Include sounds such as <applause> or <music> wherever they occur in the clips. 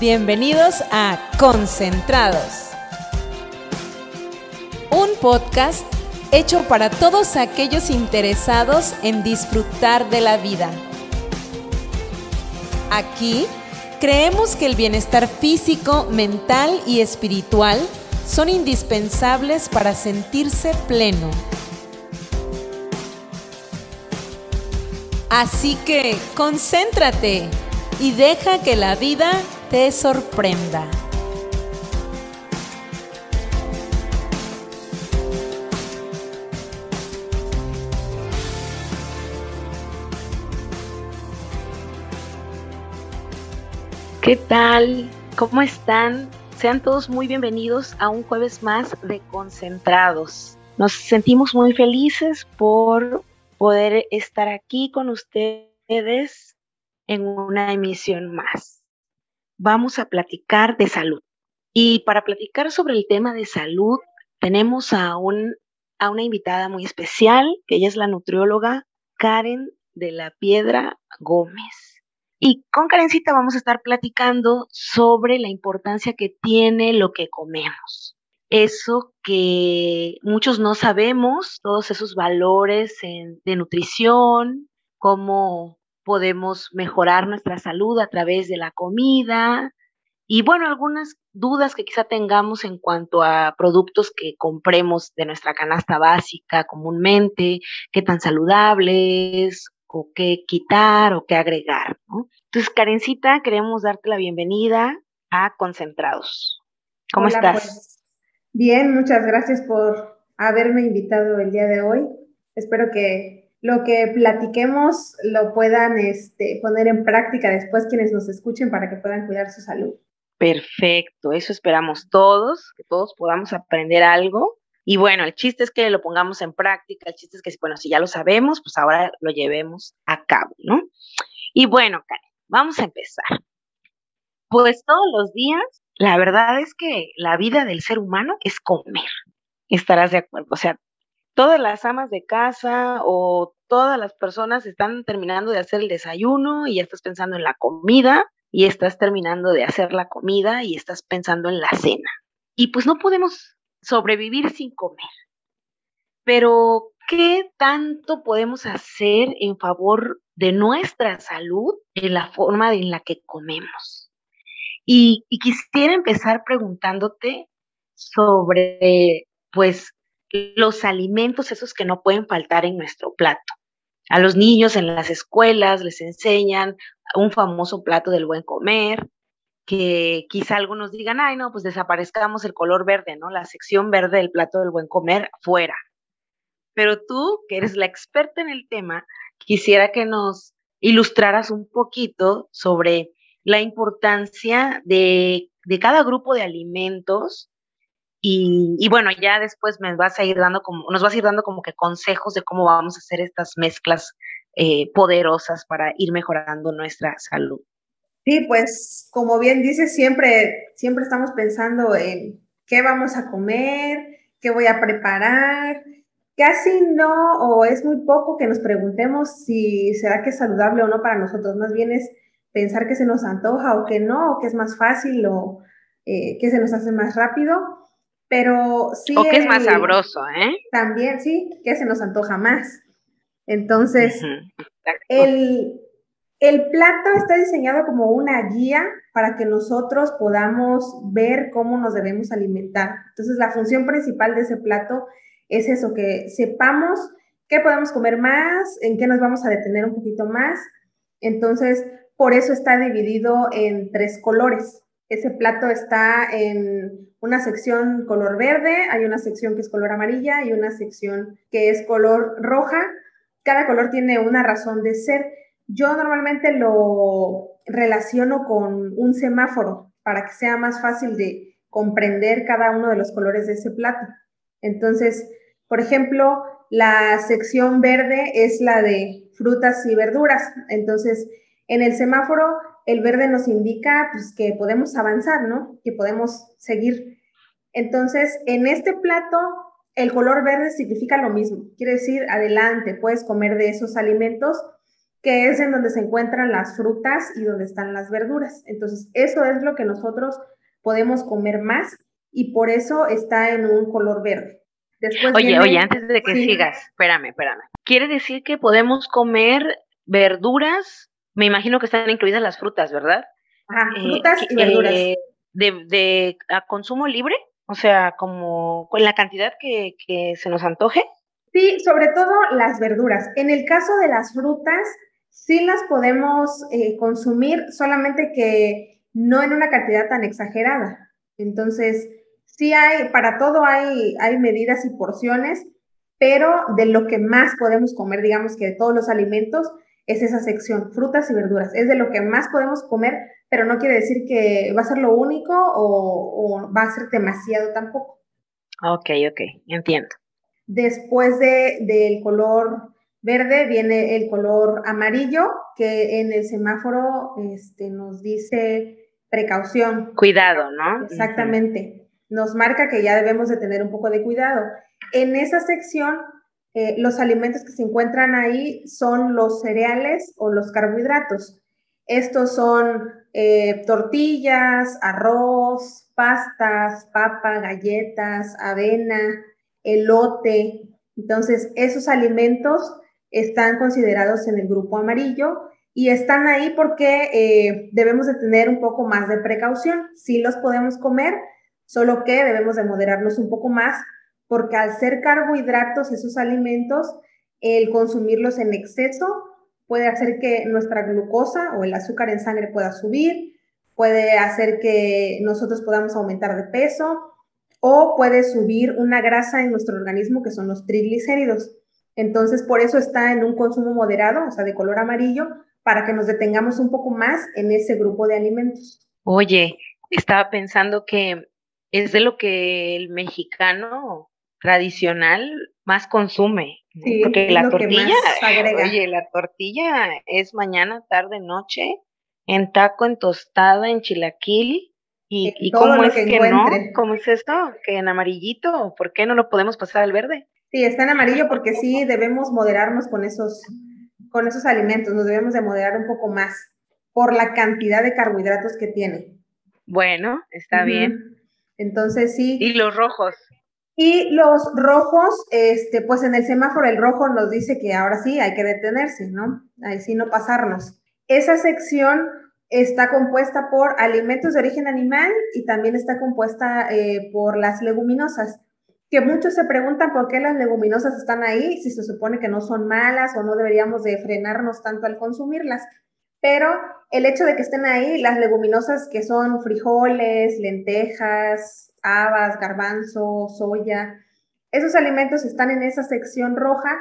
Bienvenidos a Concentrados, un podcast hecho para todos aquellos interesados en disfrutar de la vida. Aquí creemos que el bienestar físico, mental y espiritual son indispensables para sentirse pleno. Así que concéntrate y deja que la vida te sorprenda. ¿Qué tal? ¿Cómo están? Sean todos muy bienvenidos a un jueves más de Concentrados. Nos sentimos muy felices por poder estar aquí con ustedes en una emisión más vamos a platicar de salud. Y para platicar sobre el tema de salud, tenemos a, un, a una invitada muy especial, que ella es la nutrióloga Karen de la Piedra Gómez. Y con Karencita vamos a estar platicando sobre la importancia que tiene lo que comemos. Eso que muchos no sabemos, todos esos valores de nutrición, cómo podemos mejorar nuestra salud a través de la comida y bueno, algunas dudas que quizá tengamos en cuanto a productos que compremos de nuestra canasta básica comúnmente, qué tan saludables o qué quitar o qué agregar. Entonces, Karencita, queremos darte la bienvenida a Concentrados. ¿Cómo estás? Pues, bien, muchas gracias por haberme invitado el día de hoy. Espero que lo que platiquemos lo puedan este, poner en práctica después quienes nos escuchen para que puedan cuidar su salud. Perfecto, eso esperamos todos, que todos podamos aprender algo. Y bueno, el chiste es que lo pongamos en práctica, el chiste es que, bueno, si ya lo sabemos, pues ahora lo llevemos a cabo, ¿no? Y bueno, Karen, vamos a empezar. Pues todos los días, la verdad es que la vida del ser humano es comer. Estarás de acuerdo. O sea, todas las amas de casa o todas las personas están terminando de hacer el desayuno y ya estás pensando en la comida y estás terminando de hacer la comida y estás pensando en la cena. Y pues no podemos sobrevivir sin comer. Pero, ¿qué tanto podemos hacer en favor de nuestra salud en la forma en la que comemos? Y, y quisiera empezar preguntándote sobre, pues, los alimentos esos que no pueden faltar en nuestro plato. A los niños en las escuelas les enseñan un famoso plato del buen comer, que quizá algunos digan, ay, no, pues desaparezcamos el color verde, ¿no? La sección verde del plato del buen comer fuera. Pero tú, que eres la experta en el tema, quisiera que nos ilustraras un poquito sobre la importancia de, de cada grupo de alimentos y, bueno, ya después me vas a ir dando como, nos vas a ir dando como que consejos de cómo vamos a hacer estas mezclas eh, poderosas para ir mejorando nuestra salud. Sí, pues como bien dices, siempre, siempre estamos pensando en qué vamos a comer, qué voy a preparar. Casi no, o es muy poco que nos preguntemos si será que es saludable o no para nosotros. Más bien es pensar que se nos antoja o que no, o que es más fácil o eh, que se nos hace más rápido. Pero sí. O que es más sabroso, ¿eh? También, sí, que se nos antoja más. Entonces, el, el plato está diseñado como una guía para que nosotros podamos ver cómo nos debemos alimentar. Entonces, la función principal de ese plato es eso, que sepamos qué podemos comer más, en qué nos vamos a detener un poquito más. Entonces, por eso está dividido en tres colores. Ese plato está en una sección color verde, hay una sección que es color amarilla y una sección que es color roja. Cada color tiene una razón de ser. Yo normalmente lo relaciono con un semáforo para que sea más fácil de comprender cada uno de los colores de ese plato. Entonces, por ejemplo, la sección verde es la de frutas y verduras. Entonces, en el semáforo el verde nos indica pues, que podemos avanzar, ¿no? Que podemos seguir. Entonces, en este plato, el color verde significa lo mismo. Quiere decir, adelante, puedes comer de esos alimentos. que es en donde se encuentran las frutas y donde están las verduras. Entonces, eso es lo que nosotros podemos comer más y por eso está en un color verde. Después oye, oye, antes de que sigas, espérame, espérame. ¿Quiere decir que podemos comer verduras? Me imagino que están incluidas las frutas, ¿verdad? Ajá, eh, frutas y verduras. Eh, de, de a consumo libre, o sea, como con la cantidad que, que se nos antoje. Sí, sobre todo las verduras. En el caso de las frutas, sí las podemos eh, consumir, solamente que no en una cantidad tan exagerada. Entonces, sí hay, para todo hay, hay medidas y porciones, pero de lo que más podemos comer, digamos que de todos los alimentos, es esa sección, frutas y verduras. Es de lo que más podemos comer, pero no quiere decir que va a ser lo único o, o va a ser demasiado tampoco. Ok, ok, entiendo. Después de, del color verde viene el color amarillo, que en el semáforo este, nos dice precaución. Cuidado, ¿no? Exactamente. Nos marca que ya debemos de tener un poco de cuidado. En esa sección, eh, los alimentos que se encuentran ahí son los cereales o los carbohidratos. Estos son eh, tortillas, arroz, pastas, papa, galletas, avena, elote. Entonces, esos alimentos están considerados en el grupo amarillo y están ahí porque eh, debemos de tener un poco más de precaución. Sí los podemos comer, solo que debemos de moderarnos un poco más porque al ser carbohidratos esos alimentos, el consumirlos en exceso puede hacer que nuestra glucosa o el azúcar en sangre pueda subir, puede hacer que nosotros podamos aumentar de peso o puede subir una grasa en nuestro organismo que son los triglicéridos. Entonces, por eso está en un consumo moderado, o sea, de color amarillo, para que nos detengamos un poco más en ese grupo de alimentos. Oye, estaba pensando que es de lo que el mexicano tradicional más consume. Sí, Porque la tortilla, oye, la tortilla es mañana, tarde, noche, en taco, en tostada, en chilaquil, ¿Y, cómo es que, no? ¿Cómo es esto? ¿Que en amarillito? ¿Por qué no lo podemos pasar al verde? Sí, está en amarillo porque sí debemos moderarnos con esos, con esos alimentos, nos debemos de moderar un poco más por la cantidad de carbohidratos que tiene. Bueno, está bien. Entonces sí. ¿Y los rojos? Y los rojos, este, pues en el semáforo el rojo nos dice que ahora sí hay que detenerse, ¿no? Ahí sí no pasarnos. Esa sección está compuesta por alimentos de origen animal y también está compuesta eh, por las leguminosas, que muchos se preguntan por qué las leguminosas están ahí, si se supone que no son malas o no deberíamos de frenarnos tanto al consumirlas. Pero el hecho de que estén ahí, las leguminosas que son frijoles, lentejas, habas, garbanzo, soya, esos alimentos están en esa sección roja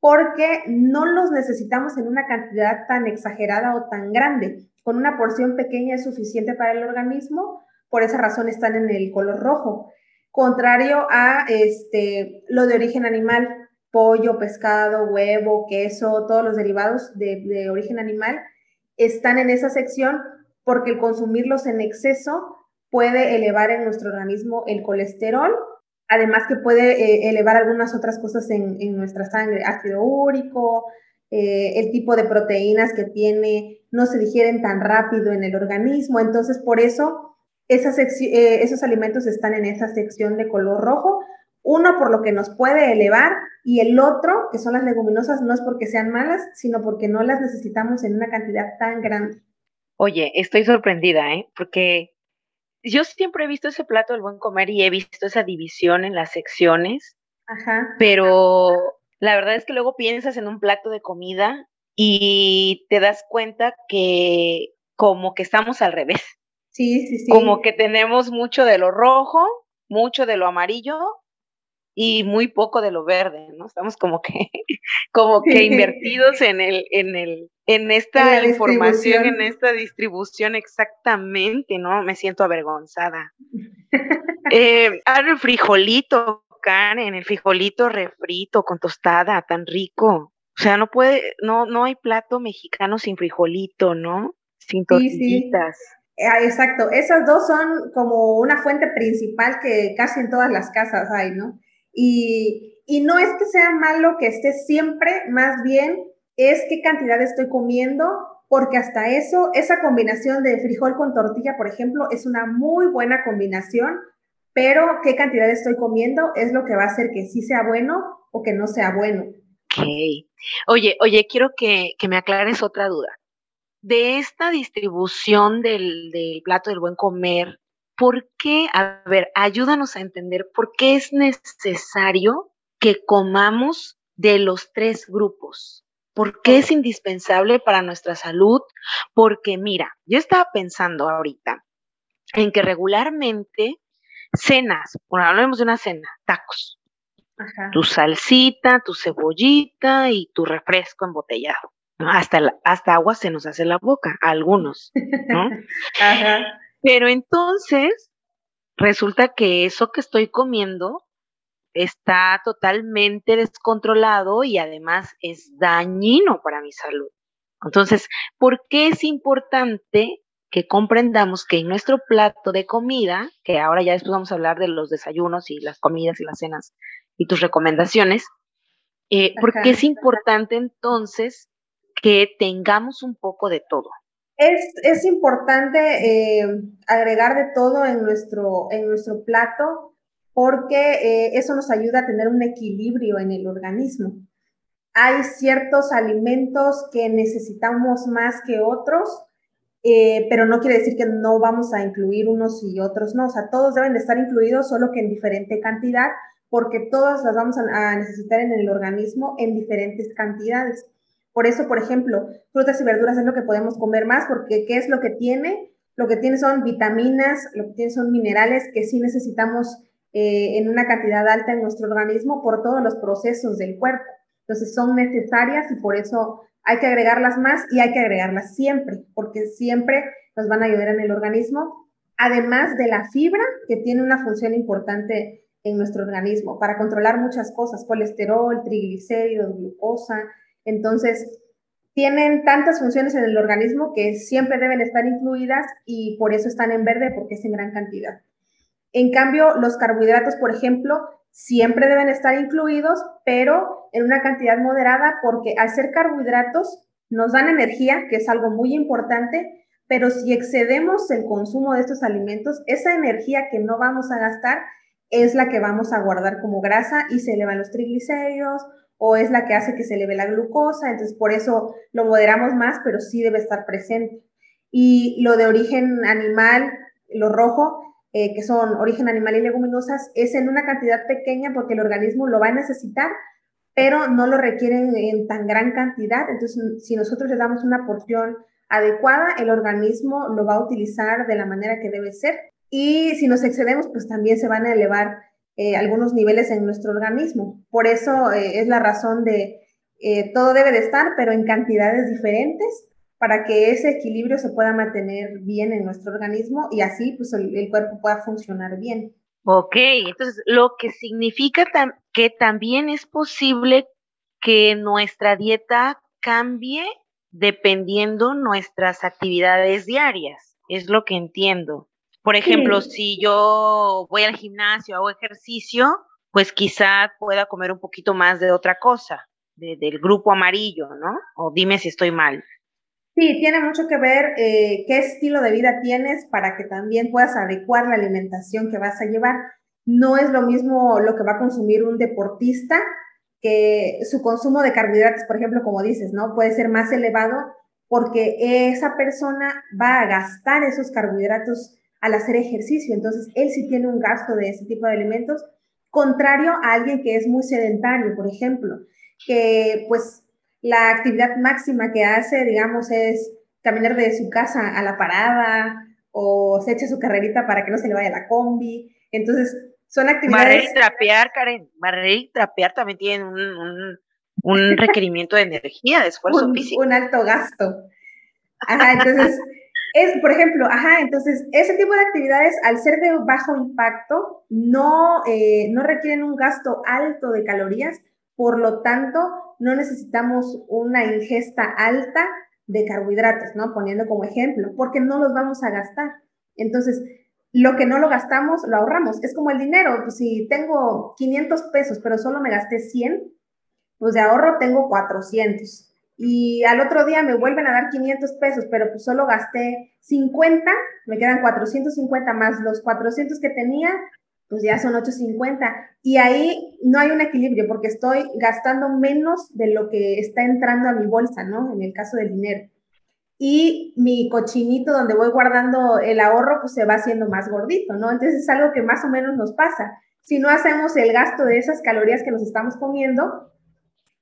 porque no los necesitamos en una cantidad tan exagerada o tan grande con una porción pequeña es suficiente para el organismo, por esa razón están en el color rojo. Contrario a este, lo de origen animal, pollo, pescado, huevo, queso, todos los derivados de, de origen animal, están en esa sección porque el consumirlos en exceso puede elevar en nuestro organismo el colesterol, además que puede eh, elevar algunas otras cosas en, en, nuestra sangre, ácido úrico, eh, el tipo de proteínas que tiene no se digieren tan rápido en el organismo. Entonces, por eso eh, esos alimentos están en esa sección de color rojo. Uno, por lo que nos puede elevar, y el otro, que son las leguminosas, no es porque sean malas, sino porque no las necesitamos en una cantidad tan grande. Oye, estoy sorprendida, ¿eh? Porque yo siempre he visto ese plato del buen comer y he visto esa división en las secciones. Ajá. Pero la verdad es que luego piensas en un plato de comida y te das cuenta que como que estamos al revés. Sí, sí, sí. Como que tenemos mucho de lo rojo, mucho de lo amarillo y muy poco de lo verde, ¿no? Estamos como que, <laughs> como que <laughs> invertidos en el, en el, en esta información, en esta distribución exactamente, ¿no? Me siento avergonzada. <laughs> eh, el frijolito, en el frijolito refrito con tostada, tan rico. O sea, no puede, no, no hay plato mexicano sin frijolito, ¿no? Sin tortillitas. Sí, ah, exacto, esas dos son como una fuente principal que casi en todas las casas hay, ¿no? Y, y no es que sea malo que esté siempre, más bien es qué cantidad estoy comiendo, porque hasta eso, esa combinación de frijol con tortilla, por ejemplo, es una muy buena combinación, pero qué cantidad estoy comiendo es lo que va a hacer que sí sea bueno o que no sea bueno. Ok. Oye, oye, quiero que, me aclares otra duda. De esta distribución del, del plato del buen comer, ¿por qué? A ver, ayúdanos a entender por qué es necesario que comamos de los tres grupos. ¿Por qué es indispensable para nuestra salud? Porque mira, yo estaba pensando ahorita en que regularmente cenas, bueno, hablemos de una cena, tacos, tu salsita, tu cebollita y tu refresco embotellado. Hasta, hasta agua se nos hace la boca, a algunos, ¿no? <laughs> Pero entonces, resulta que eso que estoy comiendo está totalmente descontrolado y además es dañino para mi salud. Entonces, ¿por qué es importante que comprendamos que en nuestro plato de comida, que ahora ya después vamos a hablar de los desayunos y las comidas y las cenas y tus recomendaciones, eh, ¿por qué es importante entonces que tengamos un poco de todo? Es, importante eh, agregar de todo en nuestro, en nuestro plato porque eh, eso nos ayuda a tener un equilibrio en el organismo. Hay ciertos alimentos que necesitamos más que otros, eh, pero no quiere decir que no vamos a incluir unos y otros no. O sea, todos deben de estar incluidos, solo que en diferente cantidad, porque todas las vamos a, necesitar en el organismo en diferentes cantidades. Por eso, por ejemplo, frutas y verduras es lo que podemos comer más, porque ¿qué es lo que tiene? Lo que tiene son vitaminas, lo que tiene son minerales que sí necesitamos eh, en una cantidad alta en nuestro organismo por todos los procesos del cuerpo. Entonces son necesarias y por eso hay que agregarlas más y hay que agregarlas siempre, porque siempre nos van a ayudar en el organismo, además de la fibra, que tiene una función importante en nuestro organismo para controlar muchas cosas, colesterol, triglicéridos, glucosa. Entonces, tienen tantas funciones en el organismo que siempre deben estar incluidas y por eso están en verde, porque es en gran cantidad. En cambio, los carbohidratos, por ejemplo, siempre deben estar incluidos, pero en una cantidad moderada, porque al ser carbohidratos nos dan energía, que es algo muy importante, pero si excedemos el consumo de estos alimentos, esa energía que no vamos a gastar es la que vamos a guardar como grasa y se elevan los triglicéridos o es la que hace que se eleve la glucosa, entonces por eso lo moderamos más, pero sí debe estar presente. Y lo de origen animal, lo rojo, eh, que son origen animal y leguminosas, es en una cantidad pequeña porque el organismo lo va a necesitar, pero no lo requieren en tan gran cantidad. Entonces, si nosotros le damos una porción adecuada, el organismo lo va a utilizar de la manera que debe ser. Y si nos excedemos, pues también se van a elevar eh, algunos niveles en nuestro organismo. Por eso eh, es la razón de todo debe de estar, pero en cantidades diferentes para que ese equilibrio se pueda mantener bien en nuestro organismo y así pues el, cuerpo pueda funcionar bien. Ok, entonces lo que significa que también es posible que nuestra dieta cambie dependiendo nuestras actividades diarias, es lo que entiendo. Por ejemplo, si yo voy al gimnasio, hago ejercicio, pues quizá pueda comer un poquito más de otra cosa, del grupo amarillo, ¿no? O dime si estoy mal. Sí, tiene mucho que ver eh, qué estilo de vida tienes para que también puedas adecuar la alimentación que vas a llevar. No es lo mismo lo que va a consumir un deportista que su consumo de carbohidratos, por ejemplo, como dices, ¿no? Puede ser más elevado porque esa persona va a gastar esos carbohidratos al hacer ejercicio. Entonces, él sí tiene un gasto de ese tipo de alimentos, contrario a alguien que es muy sedentario, por ejemplo, que pues la actividad máxima que hace, digamos, es caminar de su casa a la parada o se echa su carrerita para que no se le vaya la combi. Entonces, son actividades... Barrer y trapear, Karen, barrer y trapear también tienen un, <laughs> requerimiento de energía, de esfuerzo físico. Un alto gasto. Ajá, entonces, <laughs> es, por ejemplo, ajá, entonces, ese tipo de actividades, al ser de bajo impacto, no, eh, no requieren un gasto alto de calorías, por lo tanto, no necesitamos una ingesta alta de carbohidratos, ¿no? Poniendo como ejemplo, porque no los vamos a gastar. Entonces, lo que no lo gastamos, lo ahorramos. Es como el dinero, pues si tengo 500 pesos, pero solo me gasté 100, pues de ahorro tengo 400. y al otro día me vuelven a dar 500 pesos, pero pues solo gasté 50, me quedan 450 más los 400 que tenía, pues ya son 850. Y ahí no hay un equilibrio porque estoy gastando menos de lo que está entrando a mi bolsa, ¿no? En el caso del dinero. Y mi cochinito donde voy guardando el ahorro, pues se va haciendo más gordito, ¿no? Entonces es algo que más o menos nos pasa. Si no hacemos el gasto de esas calorías que nos estamos comiendo,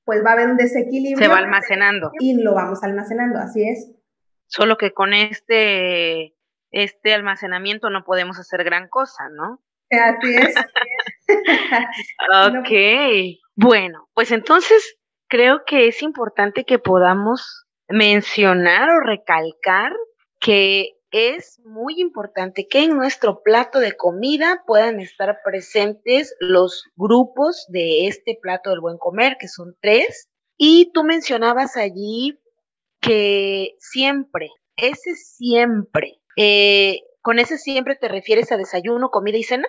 pues va a haber un desequilibrio. Se va almacenando. Y lo vamos almacenando, así es. Solo que con este, este almacenamiento no podemos hacer gran cosa, ¿no? Así es. <laughs> <laughs> ok. Bueno, pues entonces creo que es importante que podamos mencionar o recalcar que es muy importante que en nuestro plato de comida puedan estar presentes los grupos de este plato del buen comer, que son tres. Y tú mencionabas allí que siempre, ese siempre, eh, ¿con ese siempre te refieres a desayuno, comida y cena?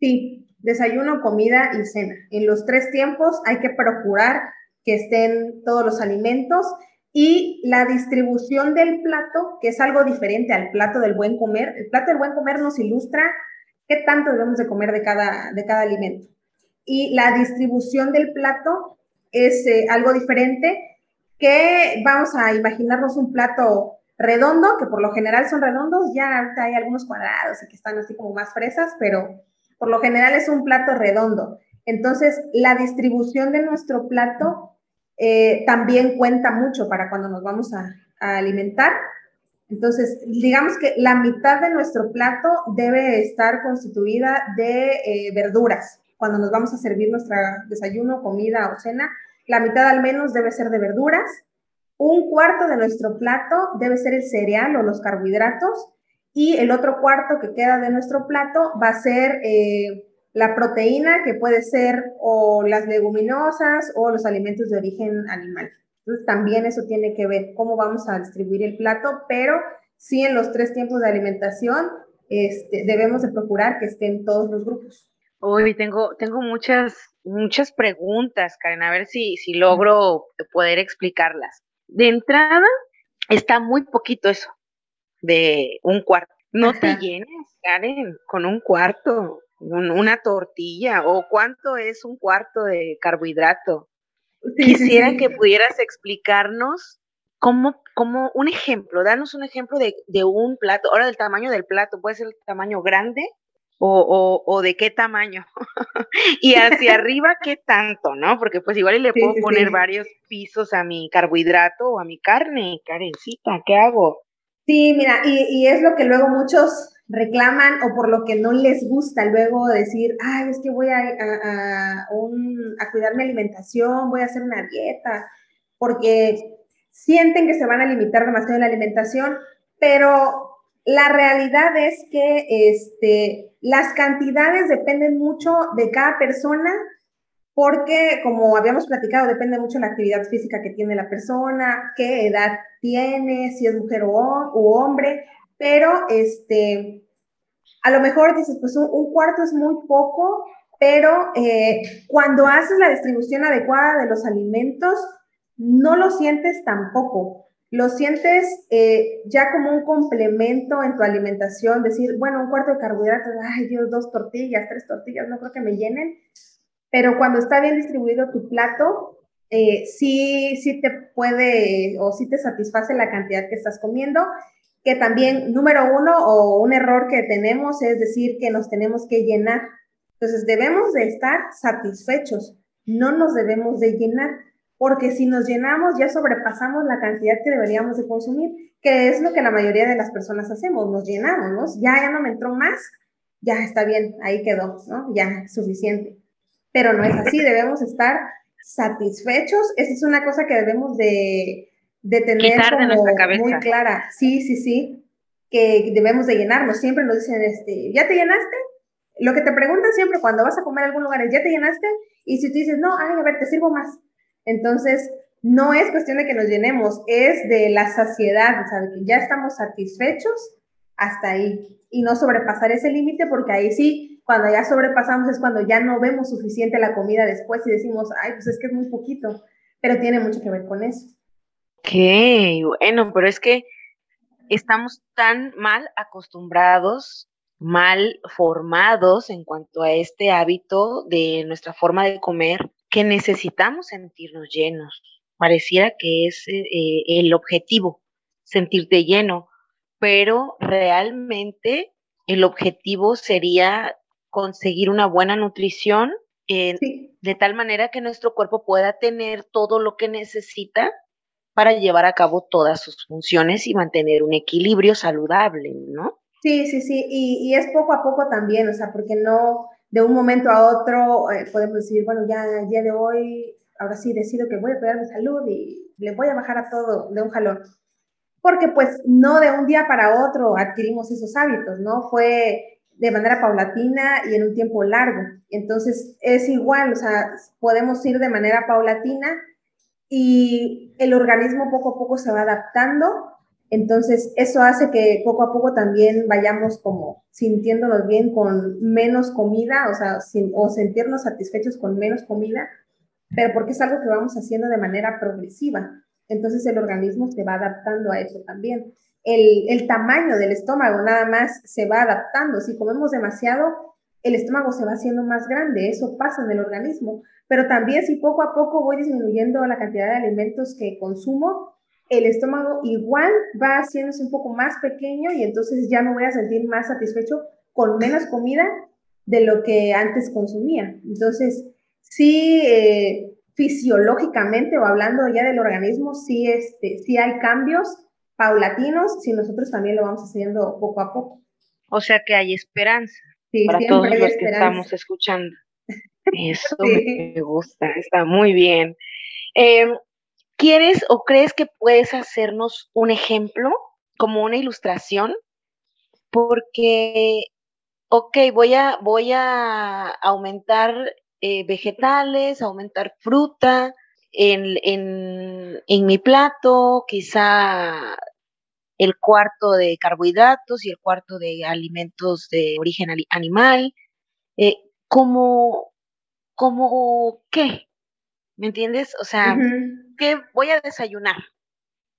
Sí, desayuno, comida y cena. En los tres tiempos hay que procurar que estén todos los alimentos y la distribución del plato, que es algo diferente al plato del buen comer. El plato del buen comer nos ilustra qué tanto debemos de comer de cada, de cada alimento. Y la distribución del plato es eh, algo diferente que vamos a imaginarnos un plato redondo, que por lo general son redondos, ya ahorita hay algunos cuadrados y que están así como más fresas, pero por lo general es un plato redondo. Entonces, la distribución de nuestro plato eh, también cuenta mucho para cuando nos vamos a, alimentar. Entonces, digamos que la mitad de nuestro plato debe estar constituida de eh, verduras. Cuando nos vamos a servir nuestro desayuno, comida o cena, la mitad al menos debe ser de verduras. Un cuarto de nuestro plato debe ser el cereal o los carbohidratos. Y el otro cuarto que queda de nuestro plato va a ser eh, la proteína, que puede ser o las leguminosas o los alimentos de origen animal. Entonces, también eso tiene que ver cómo vamos a distribuir el plato, pero sí en los tres tiempos de alimentación este, debemos de procurar que estén todos los grupos. Hoy tengo, tengo muchas, muchas preguntas, Karen, a ver si, si logro poder explicarlas. De entrada, está muy poquito eso de un cuarto. No te llenes, Karen, con un cuarto una tortilla o cuánto es un cuarto de carbohidrato. Quisiera que pudieras explicarnos cómo, cómo, un ejemplo, danos un ejemplo de, un plato, ahora del tamaño del plato, puede ser el tamaño grande o, o, de qué tamaño. <laughs> y hacia <laughs> arriba, qué tanto, ¿no? Porque pues igual le puedo poner varios pisos a mi carbohidrato o a mi carne, Karencita, ¿qué hago? Sí, mira, y, es lo que luego muchos reclaman o por lo que no les gusta luego decir, ay, es que voy a, a, a, cuidar mi alimentación, voy a hacer una dieta, porque sienten que se van a limitar demasiado en la alimentación, pero la realidad es que este, las cantidades dependen mucho de cada persona, porque como habíamos platicado, depende mucho de la actividad física que tiene la persona, qué edad tiene, si es mujer o, hombre, pero este, a lo mejor dices, pues un, cuarto es muy poco, pero eh, cuando haces la distribución adecuada de los alimentos, no lo sientes tampoco. Lo sientes eh, ya como un complemento en tu alimentación, decir, bueno, un cuarto de carbohidratos, ay Dios, dos tortillas, tres tortillas, no creo que me llenen, pero cuando está bien distribuido tu plato, eh, sí, sí te puede o sí te satisface la cantidad que estás comiendo que también, número uno, o un error que tenemos es decir que nos tenemos que llenar. Entonces, debemos de estar satisfechos, no nos debemos de llenar, porque si nos llenamos ya sobrepasamos la cantidad que deberíamos de consumir, que es lo que la mayoría de las personas hacemos, nos llenamos. Ya, ya no me entró más, ya está bien, ahí quedó, ¿no? Ya, suficiente. Pero no es así, debemos estar satisfechos, esa es una cosa que debemos de, de tener muy clara. Sí, sí, sí, que debemos de llenarnos. Siempre nos dicen, este, ¿ya te llenaste? Lo que te preguntan siempre cuando vas a comer a algún lugar es, ¿ya te llenaste? Y si tú dices, no, ay, a ver, te sirvo más. Entonces, no es cuestión de que nos llenemos, es de la saciedad, o sea, de que ya estamos satisfechos hasta ahí y no sobrepasar ese límite porque ahí sí, cuando ya sobrepasamos es cuando ya no vemos suficiente la comida después y decimos, ay, pues es que es muy poquito, pero tiene mucho que ver con eso. bueno, pero es que estamos tan mal acostumbrados, mal formados en cuanto a este hábito de nuestra forma de comer, que necesitamos sentirnos llenos. Pareciera que es eh, el objetivo, sentirte lleno, pero realmente el objetivo sería conseguir una buena nutrición eh, de tal manera que nuestro cuerpo pueda tener todo lo que necesita para llevar a cabo todas sus funciones y mantener un equilibrio saludable, ¿no? Sí, sí, sí, y, es poco a poco también, o sea, porque no de un momento a otro eh, podemos decir, bueno, ya el día de hoy, ahora sí decido que voy a cuidar mi salud y le voy a bajar a todo de un jalón. Porque pues no de un día para otro adquirimos esos hábitos, ¿no? Fue de manera paulatina y en un tiempo largo. Entonces es igual, o sea, podemos ir de manera paulatina y el organismo poco a poco se va adaptando. Entonces eso hace que poco a poco también vayamos como sintiéndonos bien con menos comida, o sea, o sentirnos satisfechos con menos comida, pero porque es algo que vamos haciendo de manera progresiva. Entonces el organismo se va adaptando a eso también el, tamaño del estómago nada más se va adaptando. Si comemos demasiado, el estómago se va haciendo más grande, eso pasa en el organismo. Pero también si poco a poco voy disminuyendo la cantidad de alimentos que consumo, el estómago igual va haciéndose un poco más pequeño y entonces ya me voy a sentir más satisfecho con menos comida de lo que antes consumía. Entonces, sí, eh, fisiológicamente o hablando ya del organismo, sí, este, sí hay cambios paulatinos si nosotros también lo vamos haciendo poco a poco. O sea que hay esperanza para todos los que estamos escuchando. Eso <laughs> me gusta, está muy bien. Em, ¿Quieres o crees que puedes hacernos un ejemplo, como una ilustración? Porque, ok, voy a, voy a aumentar eh, vegetales, aumentar fruta, en, en, en, mi plato, quizá el cuarto de carbohidratos y el cuarto de alimentos de origen animal, eh, como, como, ¿qué? ¿Me entiendes? O sea, ¿qué voy a desayunar?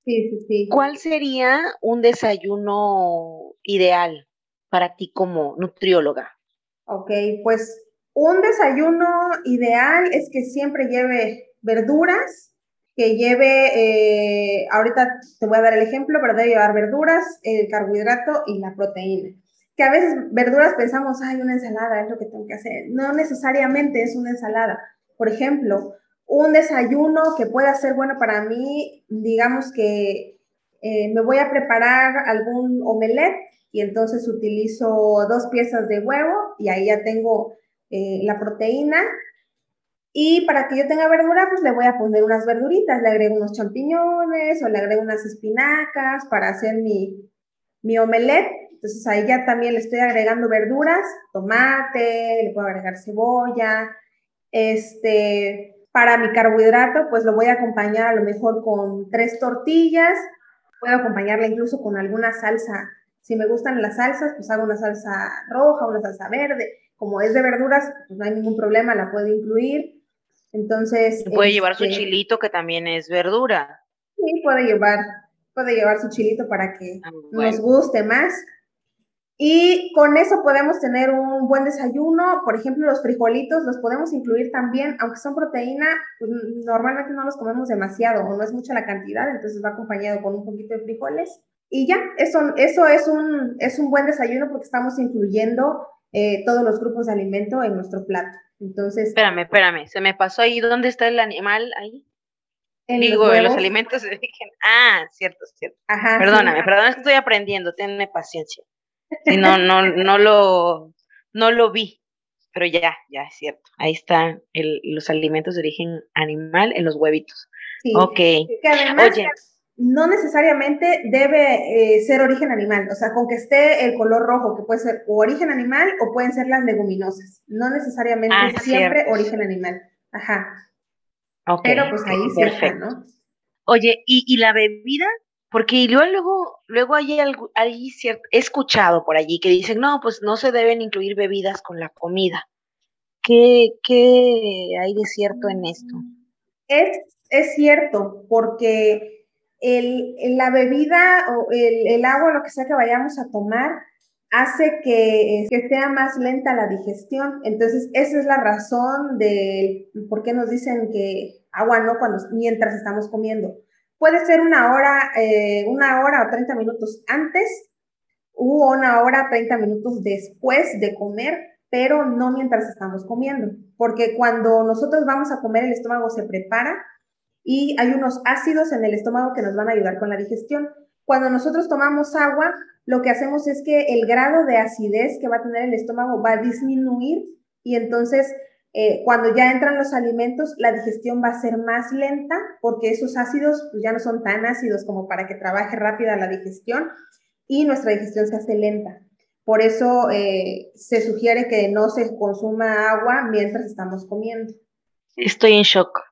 Sí, sí, sí. ¿Cuál sería un desayuno ideal para ti como nutrióloga? Ok, pues un desayuno ideal es que siempre lleve verduras, que lleve, eh, ahorita te voy a dar el ejemplo, pero debe llevar verduras, el carbohidrato y la proteína. Que a veces verduras pensamos, hay una ensalada, es lo que tengo que hacer. No necesariamente es una ensalada. Por ejemplo, un desayuno que pueda ser bueno para mí, digamos que eh, me voy a preparar algún omelette y entonces utilizo dos piezas de huevo y ahí ya tengo eh, la proteína y para que yo tenga verdura, pues le voy a poner unas verduritas, le agrego unos champiñones o le agrego unas espinacas para hacer mi, mi omelette. Entonces ahí ya también le estoy agregando verduras, tomate, le puedo agregar cebolla. Este, para mi carbohidrato, pues lo voy a acompañar a lo mejor con tres tortillas. Puedo acompañarla incluso con alguna salsa. Si me gustan las salsas, pues hago una salsa roja, una salsa verde. Como es de verduras, pues no hay ningún problema, la puedo incluir. Entonces. Puede llevar su este chilito, que también es verdura. Sí, puede llevar, puede llevar su chilito para que ah, nos guste más. Y con eso podemos tener un buen desayuno. Por ejemplo, los frijolitos los podemos incluir también, aunque son proteína, pues normalmente no los comemos demasiado o no es mucha la cantidad, entonces va acompañado con un poquito de frijoles. Y ya, eso, eso es, un, es un buen desayuno porque estamos incluyendo eh, todos los grupos de alimento en nuestro plato. Entonces. Espérame, espérame, se me pasó ahí. ¿Dónde está el animal ahí? Digo, los, los alimentos <laughs> de origen. Ah, cierto, cierto. Ajá, Perdóname, perdóname, estoy aprendiendo, tenme paciencia. Si no, no, no lo, no lo vi, pero ya, ya es cierto. Ahí están los alimentos de origen animal en los huevitos. Sí. Ok. Que además, Oye no necesariamente debe eh, ser origen animal, o sea, con que esté el color rojo, que puede ser o origen animal o pueden ser las leguminosas, no necesariamente ah, siempre origen animal. Ajá. Pero pues ahí sí ¿no? Oye, ¿y, la bebida? Porque luego, luego, luego hay algo, hay cierto, he escuchado por allí que dicen, no, pues no se deben incluir bebidas con la comida. ¿Qué, qué hay de cierto en esto? Es, es cierto, porque el, la bebida o el, el, agua, lo que sea que vayamos a tomar, hace que, que, sea más lenta la digestión. Entonces, esa es la razón de por qué nos dicen que agua no cuando, mientras estamos comiendo. Puede ser una hora, eh, una hora o 30 minutos antes u una hora, 30 minutos después de comer, pero no mientras estamos comiendo, porque cuando nosotros vamos a comer el estómago se prepara y hay unos ácidos en el estómago que nos van a ayudar con la digestión. Cuando nosotros tomamos agua, lo que hacemos es que el grado de acidez que va a tener el estómago va a disminuir y entonces eh, cuando ya entran los alimentos, la digestión va a ser más lenta porque esos ácidos pues, ya no son tan ácidos como para que trabaje rápida la digestión y nuestra digestión se hace lenta. Por eso eh, se sugiere que no se consuma agua mientras estamos comiendo. Estoy en shock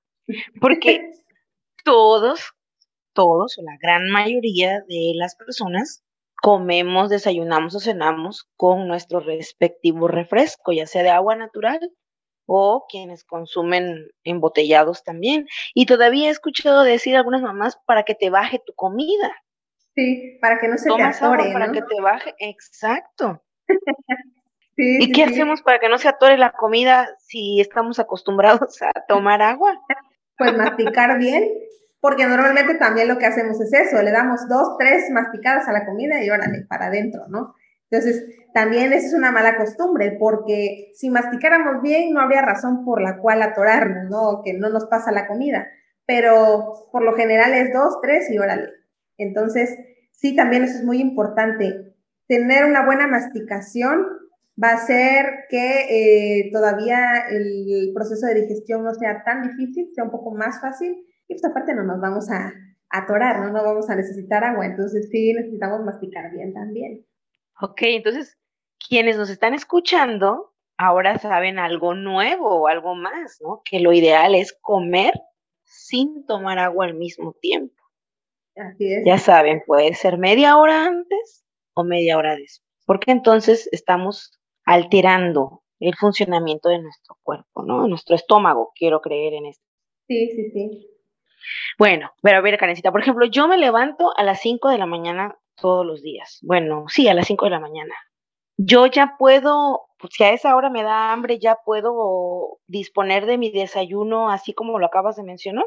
porque todos, todos o la gran mayoría de las personas comemos, desayunamos o cenamos con nuestro respectivo refresco, ya sea de agua natural o quienes consumen embotellados también. Y todavía he escuchado decir a algunas mamás para que te baje tu comida. Sí, para que no se te atore. para que te baje, exacto. <laughs> ¿Y qué hacemos para que no se atore la comida si estamos acostumbrados a tomar agua? Pues masticar bien, porque normalmente también lo que hacemos es eso, le damos dos, tres masticadas a la comida y órale, para adentro, ¿no? Entonces, también esa es una mala costumbre, porque si masticáramos bien, no habría razón por la cual atorarnos, ¿no? Que no nos pasa la comida. Pero por lo general es dos, tres y órale. Entonces, sí, también eso es muy importante. Tener una buena masticación va a hacer que eh, todavía el proceso de digestión no sea tan difícil, sea un poco más fácil. Y pues aparte no nos vamos a atorar, ¿no? No vamos a necesitar agua. Entonces, sí, necesitamos masticar bien también. Ok, entonces quienes nos están escuchando ahora saben algo nuevo o algo más, ¿no? Que lo ideal es comer sin tomar agua al mismo tiempo. Así es. Ya saben, puede ser media hora antes o media hora después, porque entonces estamos alterando el funcionamiento de nuestro cuerpo, ¿no? Nuestro estómago, quiero creer en esto. Sí, sí, sí. Bueno, pero a ver, Karencita, por ejemplo, yo me levanto a las 5 de la mañana todos los días. Bueno, sí, a las 5 de la mañana. Yo ya puedo, pues, si a esa hora me da hambre, ya puedo disponer de mi desayuno así como lo acabas de mencionar.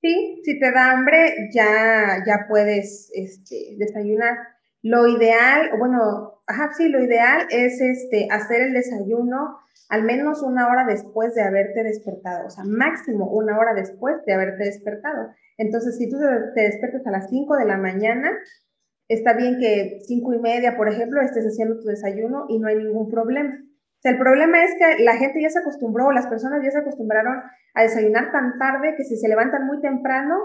Sí, si te da hambre, ya, ya puedes este, desayunar. Lo ideal, bueno, ajá, sí, lo ideal es este, hacer el desayuno al menos una hora después de haberte despertado, o sea, máximo una hora después de haberte despertado. Entonces, si tú te despiertas a las 5 de la mañana, está bien que cinco y media, por ejemplo, estés haciendo tu desayuno y no hay ningún problema. O sea, el problema es que la gente ya se acostumbró, las personas ya se acostumbraron a desayunar tan tarde que si se levantan muy temprano,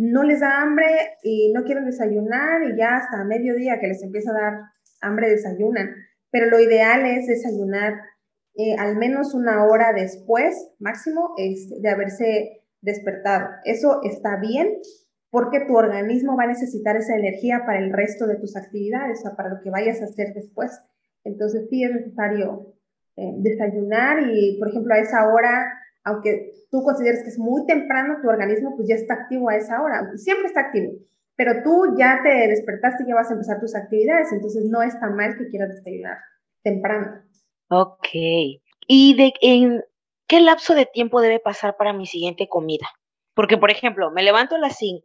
no les da hambre y no quieren desayunar y ya hasta mediodía que les empieza a dar hambre desayunan. Pero lo ideal es desayunar eh, al menos una hora después, máximo, de haberse despertado. Eso está bien porque tu organismo va a necesitar esa energía para el resto de tus actividades, o para lo que vayas a hacer después. Entonces sí es necesario eh, desayunar y, por ejemplo, a esa hora, aunque tú consideres que es muy temprano, tu organismo pues ya está activo a esa hora, siempre está activo, pero tú ya te despertaste y ya vas a empezar tus actividades, entonces no es tan mal que quieras desayunar temprano. Ok. ¿Y de en qué lapso de tiempo debe pasar para mi siguiente comida? Porque, por ejemplo, me levanto a las 5,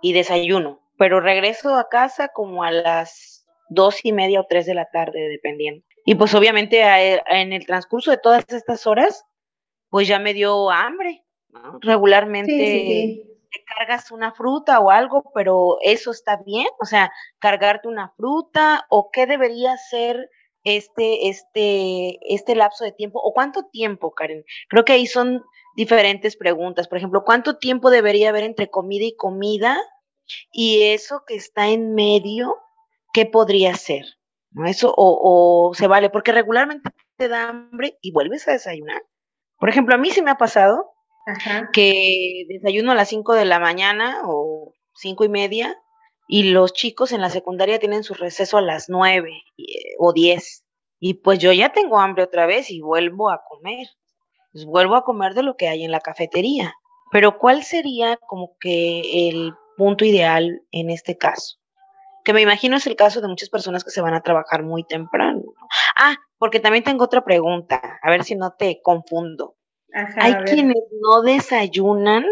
y desayuno, pero regreso a casa como a las dos y media o tres de la tarde, dependiendo. Y pues obviamente en el transcurso de todas estas horas, pues ya me dio hambre. Regularmente te cargas una fruta o algo, pero eso está bien, o sea, cargarte una fruta o qué debería ser este, este, este lapso de tiempo o cuánto tiempo, Karen. Creo que ahí son diferentes preguntas. Por ejemplo, ¿cuánto tiempo debería haber entre comida y comida? Y eso que está en medio, ¿qué podría ser? ¿No? Eso o, se vale, porque regularmente te da hambre y vuelves a desayunar. Por ejemplo, a mí sí me ha pasado que desayuno a las 5 de la mañana o cinco y media y los chicos en la secundaria tienen su receso a las 9 eh, o 10. Y pues yo ya tengo hambre otra vez y vuelvo a comer. Pues, vuelvo a comer de lo que hay en la cafetería. Pero ¿cuál sería como que el punto ideal en este caso? Que me imagino es el caso de muchas personas que se van a trabajar muy temprano. Ah, porque también tengo otra pregunta, a ver si no te confundo. Hay quienes no desayunan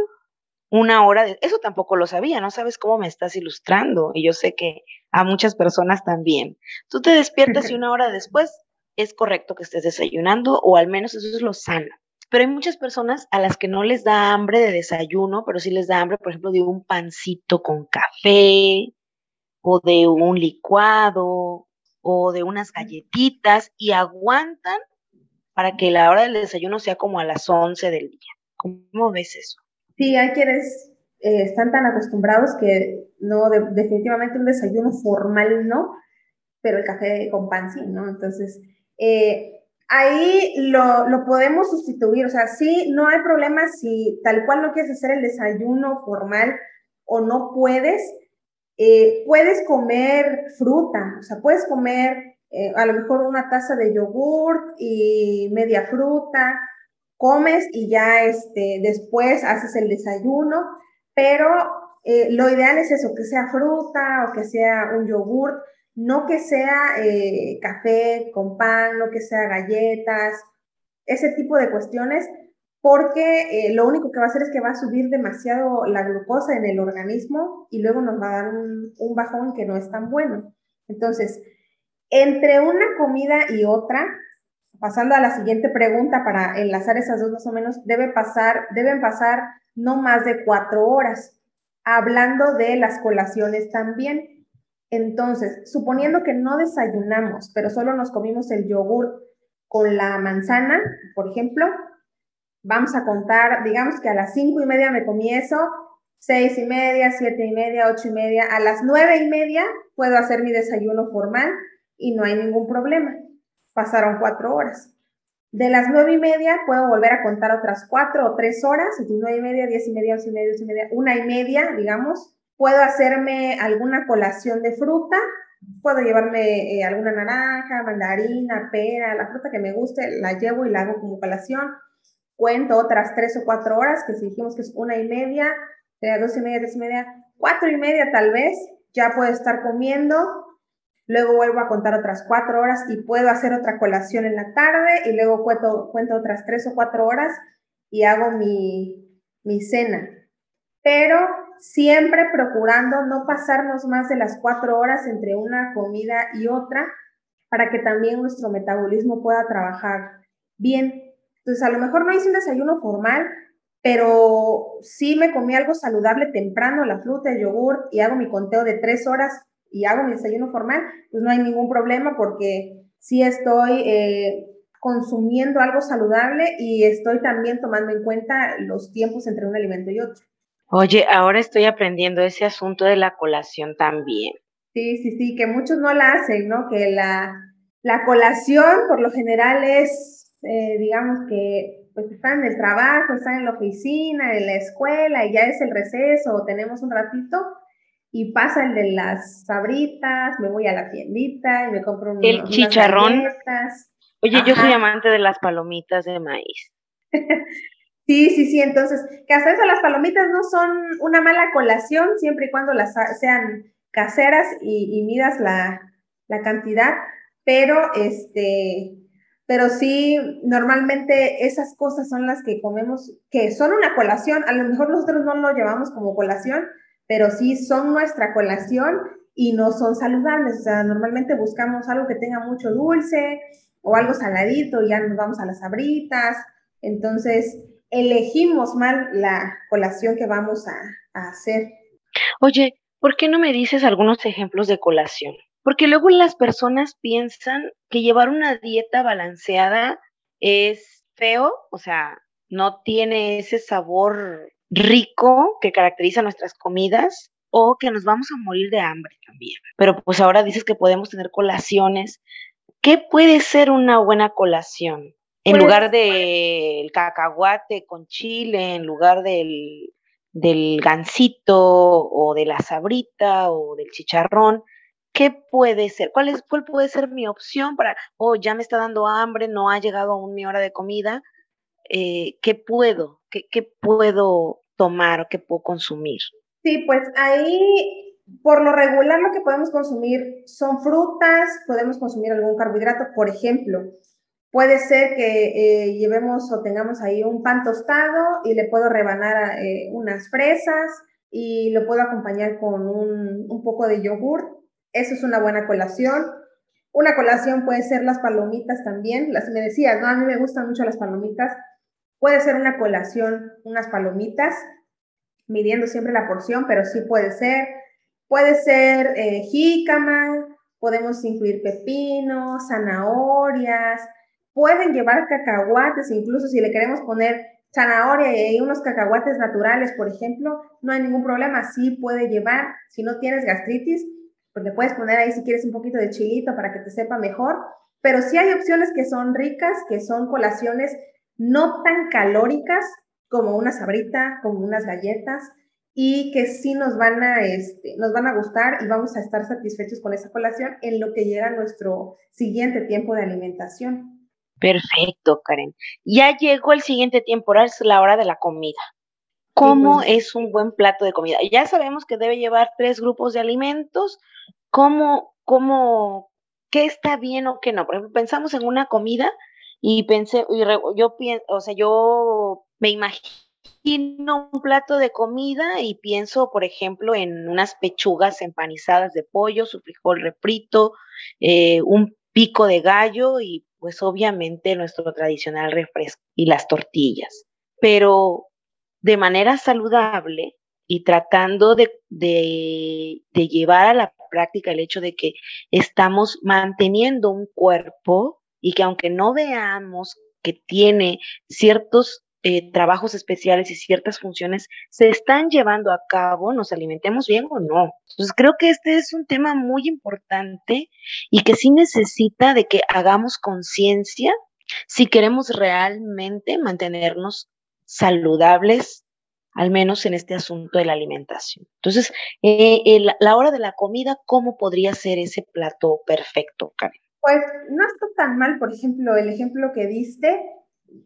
una hora de... Eso tampoco lo sabía, no sabes cómo me estás ilustrando y yo sé que a muchas personas también. Tú te despiertas y <laughs> una hora después es correcto que estés desayunando o al menos eso es lo sano. Pero hay muchas personas a las que no les da hambre de desayuno, pero sí les da hambre, por ejemplo, de un pancito con café o de un licuado o de unas galletitas y aguantan para que la hora del desayuno sea como a las 11 del día. ¿Cómo ves eso? Sí, hay quienes eh, están tan acostumbrados que no, definitivamente un desayuno formal no, pero el café con pan sí, ¿no? Entonces, eh, ahí lo, lo, podemos sustituir, o sea, sí, no hay problema si tal cual no quieres hacer el desayuno formal o no puedes, eh, puedes comer fruta, o sea, puedes comer a lo mejor una taza de yogurt y media fruta, comes y ya este, después haces el desayuno, pero eh, lo ideal es eso, que sea fruta o que sea un yogurt, no que sea eh, café con pan, no que sea galletas, ese tipo de cuestiones, porque eh, lo único que va a hacer es que va a subir demasiado la glucosa en el organismo y luego nos va a dar un, un bajón que no es tan bueno. Entonces, entre una comida y otra, pasando a la siguiente pregunta para enlazar esas dos más o menos, debe pasar, deben pasar no más de cuatro horas, hablando de las colaciones también. Entonces, suponiendo que no desayunamos, pero solo nos comimos el yogur con la manzana, por ejemplo, vamos a contar, digamos que a las cinco y media me comí seis y media, siete y media, ocho y media, a las nueve y media puedo hacer mi desayuno formal y no hay ningún problema pasaron cuatro horas. De las nueve y media puedo volver a contar otras cuatro o tres horas, entonces nueve y media, diez y media, once y media, doce y media, una y media, digamos. Puedo hacerme alguna colación de fruta, puedo llevarme eh, alguna naranja, mandarina, pera, la fruta que me guste, la llevo y la hago como colación. Cuento otras tres o cuatro horas, que si dijimos que es una y media, dos y media, tres y media, cuatro y media tal vez, ya puedo estar comiendo luego vuelvo a contar otras cuatro horas y puedo hacer otra colación en la tarde y luego cuento, cuento otras tres o cuatro horas y hago mi, mi cena. Pero siempre procurando no pasarnos más de las cuatro horas entre una comida y otra para que también nuestro metabolismo pueda trabajar bien. Entonces, a lo mejor no hice un desayuno formal, pero sí me comí algo saludable temprano, la fruta, el yogur, y hago mi conteo de tres horas y hago mi desayuno formal, pues no hay ningún problema porque sí estoy eh, consumiendo algo saludable y estoy también tomando en cuenta los tiempos entre un alimento y otro. Oye, ahora estoy aprendiendo ese asunto de la colación también. Sí, sí, sí, que muchos no la hacen, ¿no? Que la, la colación por lo general es, eh, digamos que pues están en el trabajo, están en la oficina, en la escuela y ya es el receso o tenemos un ratito y pasa el de las sabritas, me voy a la tiendita y me compro un, el chicharrón. Oye, yo soy amante de las palomitas de maíz. <laughs> sí, sí, sí, entonces, que hasta eso las palomitas no son una mala colación, siempre y cuando las sean caseras y, y midas la, la cantidad, pero este, pero sí, normalmente esas cosas son las que comemos, que son una colación, a lo mejor nosotros no lo llevamos como colación, pero sí son nuestra colación y no son saludables. O sea, normalmente buscamos algo que tenga mucho dulce o algo saladito y ya nos vamos a las abritas. Entonces, elegimos mal la colación que vamos a, a hacer. Oye, ¿por qué no me dices algunos ejemplos de colación? Porque luego las personas piensan que llevar una dieta balanceada es feo, o sea, no tiene ese sabor rico que caracteriza nuestras comidas o que nos vamos a morir de hambre también. Pero pues ahora dices que podemos tener colaciones. ¿Qué puede ser una buena colación? En pues lugar del cacahuate con chile, en lugar del, del gansito o de la sabrita o del chicharrón, ¿qué puede ser? ¿Cuál, es, ¿Cuál puede ser mi opción para, oh, ya me está dando hambre, no ha llegado aún mi hora de comida? Eh, ¿Qué puedo? ¿Qué, ¿Qué puedo tomar o qué puedo consumir? Sí, pues ahí por lo regular lo que podemos consumir son frutas, podemos consumir algún carbohidrato, por ejemplo. Puede ser que eh, llevemos o tengamos ahí un pan tostado y le puedo rebanar eh, unas fresas y lo puedo acompañar con un, un poco de yogur. Eso es una buena colación. Una colación puede ser las palomitas también. Las me decías, ¿no? A mí me gustan mucho las palomitas. Puede ser una colación, unas palomitas, midiendo siempre la porción, pero sí puede ser. Puede ser eh, podemos incluir pepino, zanahorias, pueden llevar cacahuates, incluso si le queremos poner zanahoria y unos cacahuates naturales, por ejemplo, no hay ningún problema, sí puede llevar, si no tienes gastritis, le puedes poner ahí si quieres un poquito de chilito para que te sepa mejor, pero sí hay opciones que son ricas, que son colaciones no tan calóricas como una sabrita, como unas galletas, y que sí nos van a, este, nos van a gustar y vamos a estar satisfechos con esa colación en lo que llega nuestro siguiente tiempo de alimentación. Perfecto, Karen. Ya llegó el siguiente tiempo, es la hora de la comida. ¿Cómo pues. es un buen plato de comida? Ya sabemos que debe llevar tres grupos de alimentos. ¿Cómo, cómo, qué está bien o qué no? Por ejemplo, pensamos en una comida y pensé, yo pienso, o sea, yo me imagino un plato de comida y pienso, por ejemplo, en unas pechugas empanizadas de pollo, su frijol refrito, eh, un pico de gallo y pues obviamente nuestro tradicional refresco y las tortillas. Pero de manera saludable y tratando de, de, llevar a la práctica el hecho de que estamos manteniendo un cuerpo y que aunque no veamos que tiene ciertos eh, trabajos especiales y ciertas funciones se están llevando a cabo, nos alimentemos bien o no. Entonces creo que este es un tema muy importante y que sí necesita de que hagamos conciencia si queremos realmente mantenernos saludables, al menos en este asunto de la alimentación. Entonces, eh, la hora de la comida, ¿cómo podría ser ese plato perfecto, Karen? Pues no está tan mal, por ejemplo, el ejemplo que diste,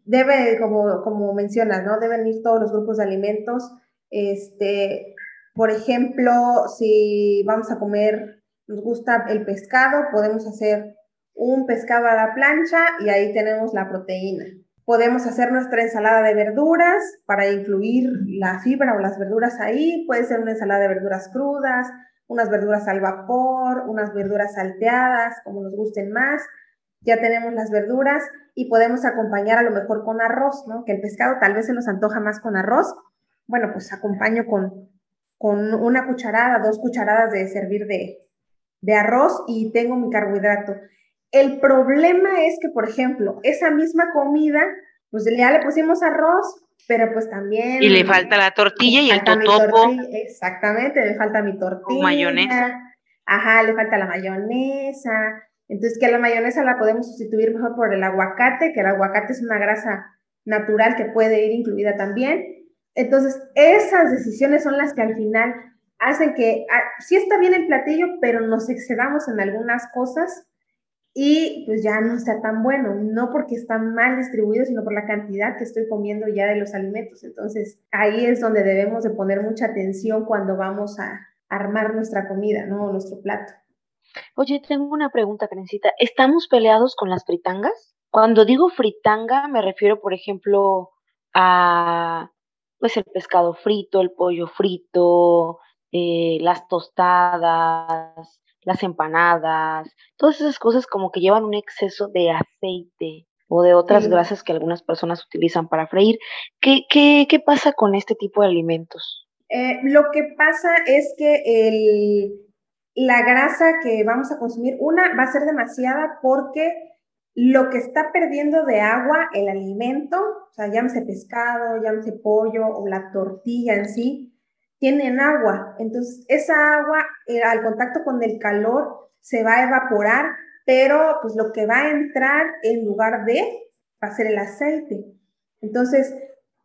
debe, como, como mencionas, ¿no? Deben ir todos los grupos de alimentos. Este, por ejemplo, si vamos a comer, nos gusta el pescado, podemos hacer un pescado a la plancha y ahí tenemos la proteína. Podemos hacer nuestra ensalada de verduras para incluir la fibra o las verduras ahí. Puede ser una ensalada de verduras crudas, unas verduras al vapor, unas verduras salteadas, como nos gusten más. Ya tenemos las verduras y podemos acompañar a lo mejor con arroz, ¿no? Que el pescado tal vez se nos antoja más con arroz. Bueno, pues acompaño con, con una cucharada, dos cucharadas de servir de, de arroz y tengo mi carbohidrato. El problema es que, por ejemplo, esa misma comida, pues ya le pusimos arroz, pero pues también... Y le falta la tortilla y el totopo. Exactamente, le falta mi tortilla. mayonesa. Ajá, le falta la mayonesa. Entonces, que la mayonesa la podemos sustituir mejor por el aguacate, que el aguacate es una grasa natural que puede ir incluida también. Entonces, esas decisiones son las que al final hacen que ah, sí está bien el platillo, pero nos excedamos en algunas cosas y pues ya no está tan bueno, no porque está mal distribuido, sino por la cantidad que estoy comiendo ya de los alimentos. Entonces ahí es donde debemos de poner mucha atención cuando vamos a armar nuestra comida, ¿no? Nuestro plato. Oye, tengo una pregunta, Karencita. ¿Estamos peleados con las fritangas? Cuando digo fritanga, me refiero, por ejemplo, a pues el pescado frito, el pollo frito, eh, las tostadas, las empanadas, todas esas cosas como que llevan un exceso de aceite o de otras grasas que algunas personas utilizan para freír. ¿Qué, qué, qué pasa con este tipo de alimentos? Eh, lo que pasa es que el, la grasa que vamos a consumir, una, va a ser demasiada porque lo que está perdiendo de agua el alimento, o sea, llámese pescado, llámese pollo o la tortilla en sí, tienen agua. Entonces, esa agua eh, al contacto con el calor se va a evaporar, pero pues lo que va a entrar en lugar de va a ser el aceite. Entonces,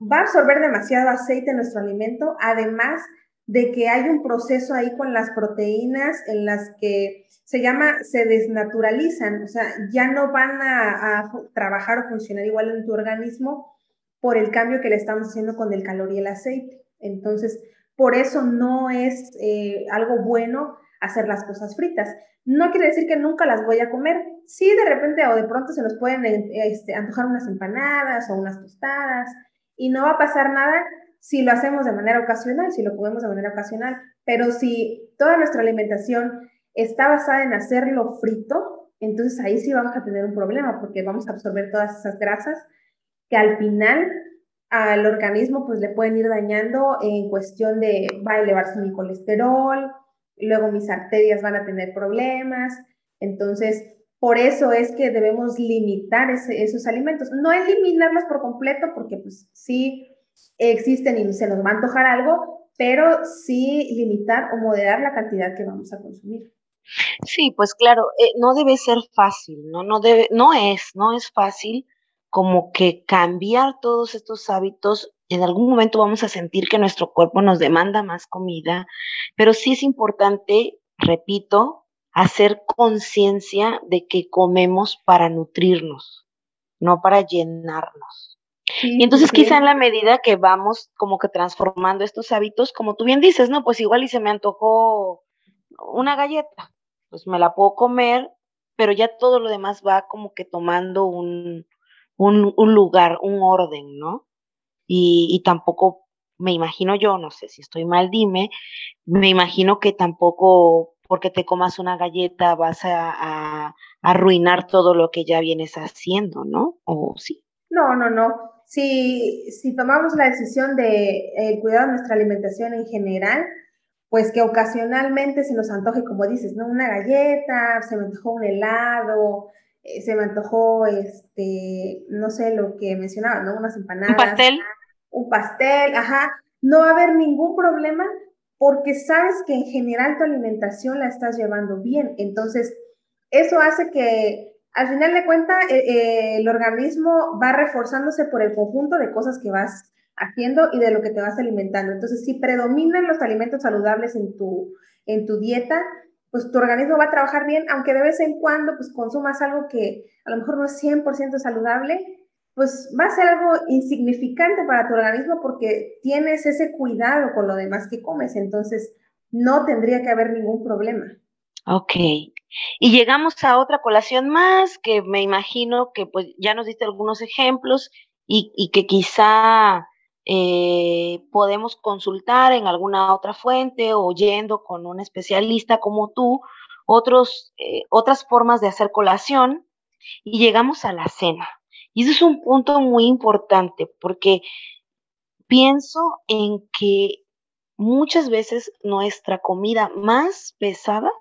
va a absorber demasiado aceite en nuestro alimento, además de que hay un proceso ahí con las proteínas en las que se llama, se desnaturalizan, o sea, ya no van a, a trabajar o funcionar igual en tu organismo por el cambio que le estamos haciendo con el calor y el aceite. Entonces, por eso no es eh, algo bueno hacer las cosas fritas. No quiere decir que nunca las voy a comer. Sí, de repente o de pronto se nos pueden este, antojar unas empanadas o unas tostadas y no va a pasar nada si lo hacemos de manera ocasional, si lo comemos de manera ocasional. Pero si toda nuestra alimentación está basada en hacerlo frito, entonces ahí sí vamos a tener un problema porque vamos a absorber todas esas grasas que al final al organismo pues le pueden ir dañando en cuestión de va a elevarse mi colesterol, luego mis arterias van a tener problemas, entonces por eso es que debemos limitar esos alimentos, no eliminarlos por completo porque pues sí existen y se nos va a antojar algo, pero sí limitar o moderar la cantidad que vamos a consumir. Sí, pues claro, eh, no debe ser fácil, ¿no? No, debe, no es, no es fácil como que cambiar todos estos hábitos. En algún momento vamos a sentir que nuestro cuerpo nos demanda más comida, pero sí es importante, repito, hacer conciencia de que comemos para nutrirnos, no para llenarnos. y entonces quizá en la medida que vamos como que transformando estos hábitos, como tú bien dices, no, pues igual y se me antojó una galleta, pues me la puedo comer, pero ya todo lo demás va como que tomando un, un, lugar, un orden, ¿no? Y, tampoco me imagino yo, no sé si estoy mal, dime, me imagino que tampoco porque te comas una galleta vas a, arruinar todo lo que ya vienes haciendo, ¿no? ¿O sí? No, no, no. Si, si tomamos la decisión de eh, cuidar nuestra alimentación en general, pues que ocasionalmente se nos antoje, como dices, ¿no? Una galleta, se me antojó un helado, eh, se me antojó, este, no sé, lo que mencionaba, ¿no? Unas empanadas. Un pastel. Un pastel, ajá. No va a haber ningún problema porque sabes que en general tu alimentación la estás llevando bien. Entonces, eso hace que al final de cuentas eh, eh, el organismo va reforzándose por el conjunto de cosas que vas haciendo y de lo que te vas alimentando. Entonces, si predominan los alimentos saludables en tu, en tu dieta, pues tu organismo va a trabajar bien, aunque de vez en cuando pues consumas algo que a lo mejor no es 100% saludable, pues va a ser algo insignificante para tu organismo porque tienes ese cuidado con lo demás que comes, entonces no tendría que haber ningún problema. Ok. Y llegamos a otra colación más que me imagino que pues ya nos diste algunos ejemplos y, y que quizá eh, podemos consultar en alguna otra fuente o yendo con un especialista como tú, eh, otras formas de hacer colación y llegamos a la cena. Y eso es un punto muy importante porque pienso en que muchas veces nuestra comida más pesada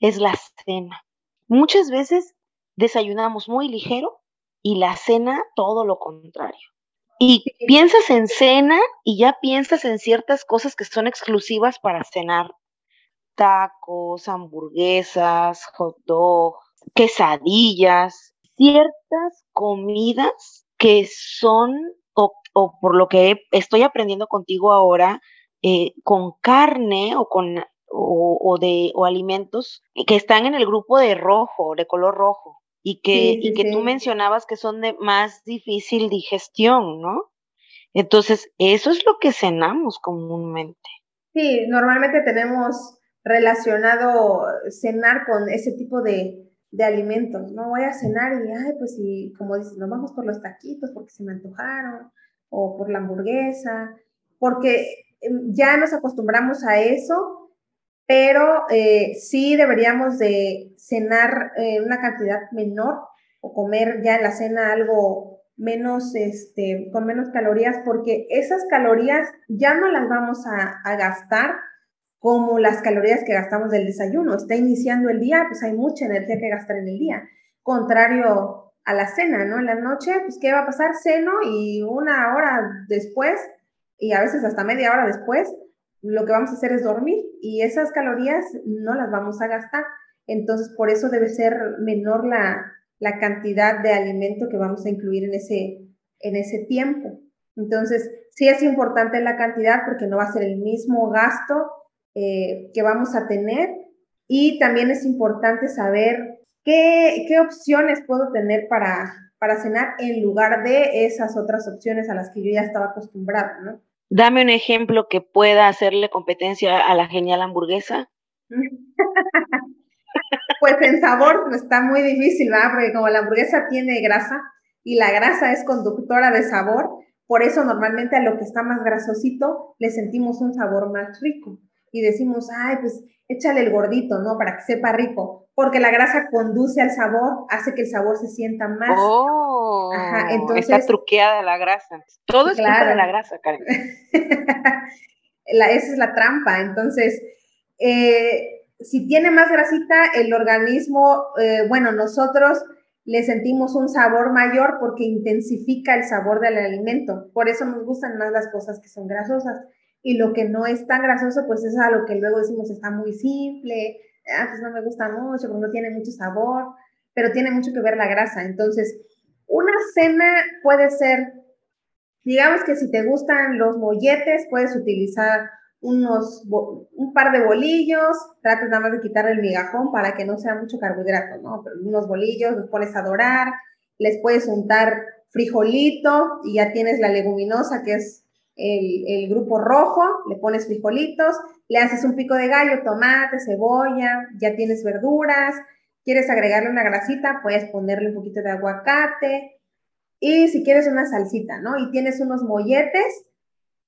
es la cena. Muchas veces desayunamos muy ligero y la cena todo lo contrario. Y piensas en cena y ya piensas en ciertas cosas que son exclusivas para cenar. Tacos, hamburguesas, hot dog, quesadillas, ciertas comidas que son, o, por lo que estoy aprendiendo contigo ahora, eh, con carne o con o, de o alimentos que están en el grupo de rojo, de color rojo y que, y que tú mencionabas que son de más difícil digestión, ¿no? Entonces, eso es lo que cenamos comúnmente. Sí, normalmente tenemos relacionado cenar con ese tipo de, de alimentos, ¿no? Voy a cenar y, ay, pues, y como dices, nos vamos por los taquitos porque se me antojaron, o por la hamburguesa, porque em, ya nos acostumbramos a eso pero eh, sí deberíamos de cenar eh, una cantidad menor o comer ya en la cena algo menos, este, con menos calorías, porque esas calorías ya no las vamos a, gastar como las calorías que gastamos del desayuno. Está iniciando el día, pues hay mucha energía que gastar en el día. Contrario a la cena, ¿no? En la noche, pues ¿qué va a pasar? Ceno y una hora después, y a veces hasta media hora después, lo que vamos a hacer es dormir y esas calorías no las vamos a gastar. Entonces, por eso debe ser menor la, cantidad de alimento que vamos a incluir en ese, en ese tiempo. Entonces, sí es importante la cantidad porque no va a ser el mismo gasto eh, que vamos a tener y también es importante saber qué, qué opciones puedo tener para, para cenar en lugar de esas otras opciones a las que yo ya estaba acostumbrada, ¿no? Dame un ejemplo que pueda hacerle competencia a la genial hamburguesa. <laughs> pues en sabor está muy difícil, ¿verdad? Porque como la hamburguesa tiene grasa y la grasa es conductora de sabor, por eso normalmente a lo que está más grasosito le sentimos un sabor más rico. Y decimos, ay, pues échale el gordito, ¿no? Para que sepa rico. Porque la grasa conduce al sabor, hace que el sabor se sienta más. Oh, Ajá, entonces, está truqueada la grasa. Todo es culpa de la grasa, Karen. <laughs> esa es la trampa. Entonces, eh, si tiene más grasita, el organismo, eh, bueno, nosotros le sentimos un sabor mayor porque intensifica el sabor del alimento. Por eso nos gustan más las cosas que son grasosas. Y lo que no es tan grasoso, pues es a lo que luego decimos está muy simple, pues no me gusta mucho, no tiene mucho sabor, pero tiene mucho que ver la grasa. Entonces, una cena puede ser, digamos que si te gustan los molletes, puedes utilizar unos, un par de bolillos, tratas nada más de quitarle el migajón para que no sea mucho carbohidrato, ¿no? Pero unos bolillos, los pones a dorar, les puedes untar frijolito y ya tienes la leguminosa que es el, grupo rojo, le pones frijolitos, le haces un pico de gallo, tomate, cebolla, ya tienes verduras, quieres agregarle una grasita, puedes ponerle un poquito de aguacate y si quieres una salsita, ¿no? Y tienes unos molletes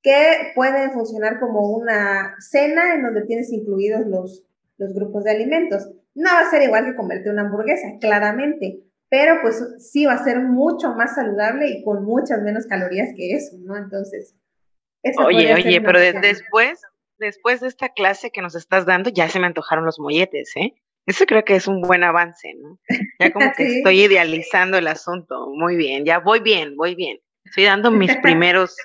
que pueden funcionar como una cena en donde tienes incluidos los, los grupos de alimentos. No va a ser igual que comerte una hamburguesa, claramente, pero pues sí va a ser mucho más saludable y con muchas menos calorías que eso, ¿no? Entonces, oye, oye, pero después, después de esta clase que nos estás dando, ya se me antojaron los molletes, ¿eh? Eso creo que es un buen avance, ¿no? Ya como <laughs> que estoy idealizando el asunto. Muy bien, ya voy bien, voy bien. Estoy dando mis <laughs> primeros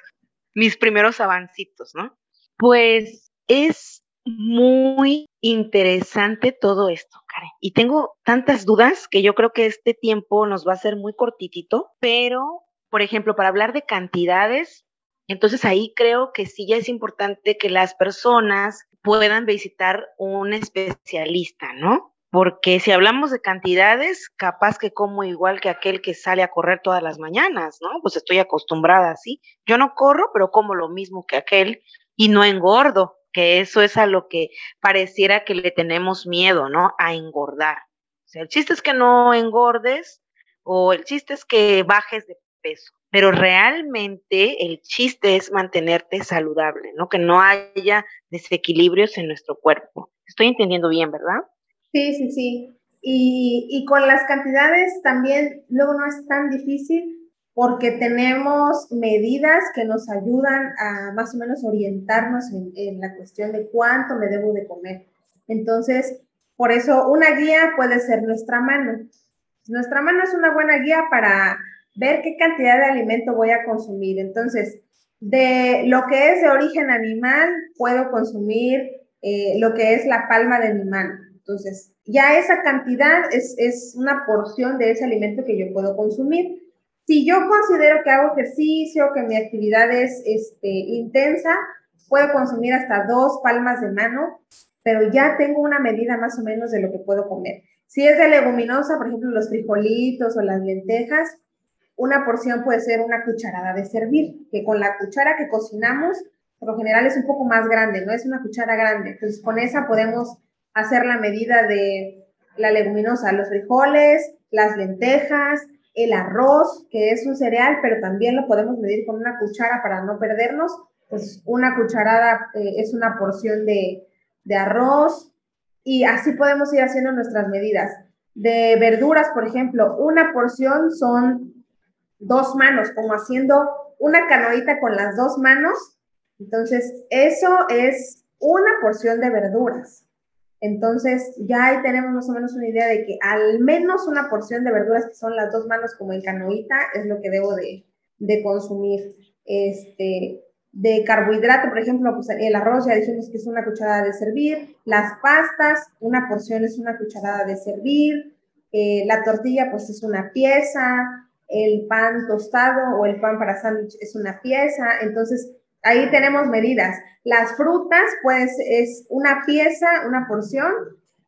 mis primeros avancitos, ¿no? Pues es muy interesante todo esto, Karen. Y tengo tantas dudas que yo creo que este tiempo nos va a ser muy cortitito, pero, por ejemplo, para hablar de cantidades, entonces ahí creo que sí ya es importante que las personas puedan visitar un especialista, ¿no? porque si hablamos de cantidades, capaz que como igual que aquel que sale a correr todas las mañanas, ¿no? Pues estoy acostumbrada así. Yo no corro, pero como lo mismo que aquel y no engordo, que eso es a lo que pareciera que le tenemos miedo, ¿no? A engordar. O sea, el chiste es que no engordes o el chiste es que bajes de peso, pero realmente el chiste es mantenerte saludable, ¿no? Que no haya desequilibrios en nuestro cuerpo. Estoy entendiendo bien, ¿verdad? Sí, sí, sí. Y, con las cantidades también luego no es tan difícil porque tenemos medidas que nos ayudan a más o menos orientarnos en, la cuestión de cuánto me debo de comer. Entonces, por eso una guía puede ser nuestra mano. Nuestra mano es una buena guía para ver qué cantidad de alimento voy a consumir. Entonces, de lo que es de origen animal, puedo consumir eh, lo que es la palma de mi mano. Entonces, ya esa cantidad es, una porción de ese alimento que yo puedo consumir. Si yo considero que hago ejercicio, que mi actividad es este, intensa, puedo consumir hasta dos palmas de mano, pero ya tengo una medida más o menos de lo que puedo comer. Si es de leguminosa, por ejemplo, los frijolitos o las lentejas, una porción puede ser una cucharada de servir, que con la cuchara que cocinamos, por lo general es un poco más grande, no es una cuchara grande. Entonces, con esa podemos hacer la medida de la leguminosa, los frijoles, las lentejas, el arroz, que es un cereal, pero también lo podemos medir con una cuchara para no perdernos. Pues una cucharada eh, es una porción de, de arroz y así podemos ir haciendo nuestras medidas. De verduras, por ejemplo, una porción son dos manos, como haciendo una canoita con las dos manos. Entonces, eso es una porción de verduras. Entonces, ya ahí tenemos más o menos una idea de que al menos una porción de verduras, que son las dos manos como en canoita, es lo que debo de, consumir. Este, de carbohidrato, por ejemplo, pues el arroz ya dijimos que es una cucharada de servir, las pastas, una porción es una cucharada de servir, eh, la tortilla pues es una pieza, el pan tostado o el pan para sándwich es una pieza, entonces ahí tenemos medidas. Las frutas, pues es una pieza, una porción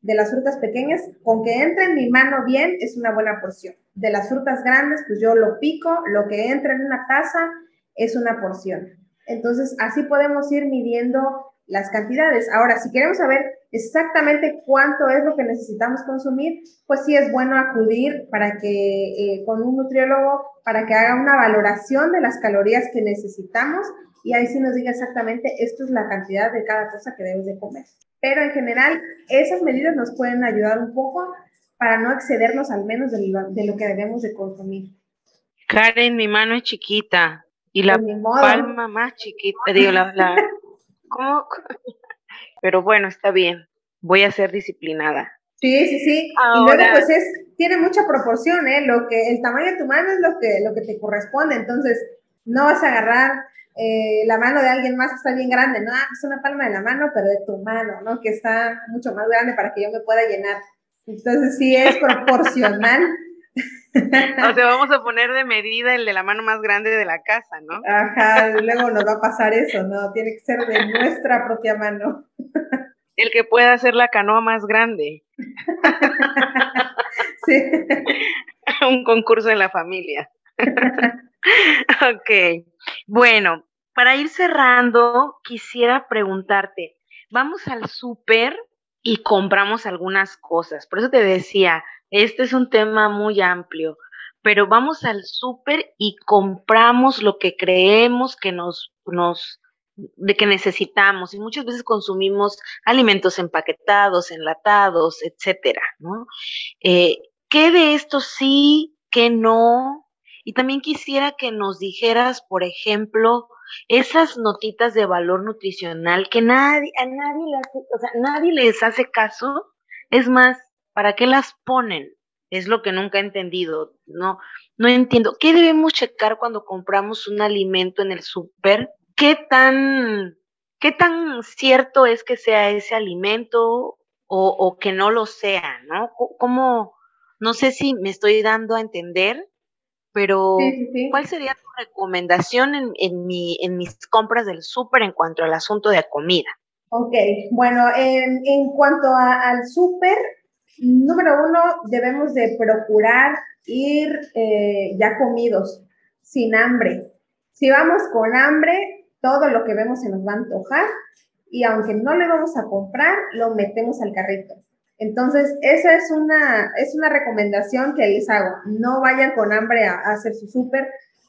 de las frutas pequeñas, con que entre en mi mano bien es una buena porción. De las frutas grandes, pues yo lo pico, lo que entra en una taza es una porción. Entonces, así podemos ir midiendo las cantidades. Ahora, si queremos saber exactamente cuánto es lo que necesitamos consumir, pues sí es bueno acudir para que eh, con un nutriólogo para que haga una valoración de las calorías que necesitamos y ahí sí nos diga exactamente esto es la cantidad de cada cosa que debes de comer. Pero en general, esas medidas nos pueden ayudar un poco para no excedernos al menos de lo, de lo que debemos de consumir. Karen, mi mano es chiquita y la palma más chiquita, digo, la, la <laughs> ¿cómo? Pero bueno, está bien, voy a ser disciplinada. Sí, sí, sí. y luego pues es, tiene mucha proporción, ¿eh? Lo que, el tamaño de tu mano es lo que, lo que te corresponde, entonces no vas a agarrar eh, la mano de alguien más que está bien grande, no, ah, es una palma de la mano, pero de tu mano, ¿no? Que está mucho más grande para que yo me pueda llenar. Entonces sí es <laughs> proporcional. O sea, vamos a poner de medida el de la mano más grande de la casa, ¿no? Ajá, luego nos va a pasar eso, ¿no? Tiene que ser de nuestra propia mano. El que pueda hacer la canoa más grande. Sí. Un concurso en la familia. ok. Bueno, para ir cerrando, quisiera preguntarte, vamos al súper y compramos algunas cosas. Por eso te decía, este es un tema muy amplio, pero vamos al súper y compramos lo que creemos que nos, nos, de que necesitamos y muchas veces consumimos alimentos empaquetados, enlatados, etcétera, ¿no? Eh, ¿Qué de esto sí, qué no? Y también quisiera que nos dijeras, por ejemplo, esas notitas de valor nutricional que nadie, a nadie, o sea, nadie les hace caso. Es más, ¿Para qué las ponen? Es lo que nunca he entendido. No, no entiendo. ¿Qué debemos checar cuando compramos un alimento en el súper? ¿Qué tan, ¿Qué tan cierto es que sea ese alimento o, que no lo sea? ¿No? ¿Cómo? No sé si me estoy dando a entender, pero ¿cuál sería tu recomendación en, en, mi, en mis compras del súper en cuanto al asunto de comida? Ok, bueno, en, en cuanto al súper, Número uno, debemos de procurar ir eh, ya comidos, sin hambre. Si vamos con hambre, todo lo que vemos se nos va a antojar y aunque no le vamos a comprar, lo metemos al carrito. Entonces, esa es una, es una recomendación que les hago. No vayan con hambre a, hacer su súper,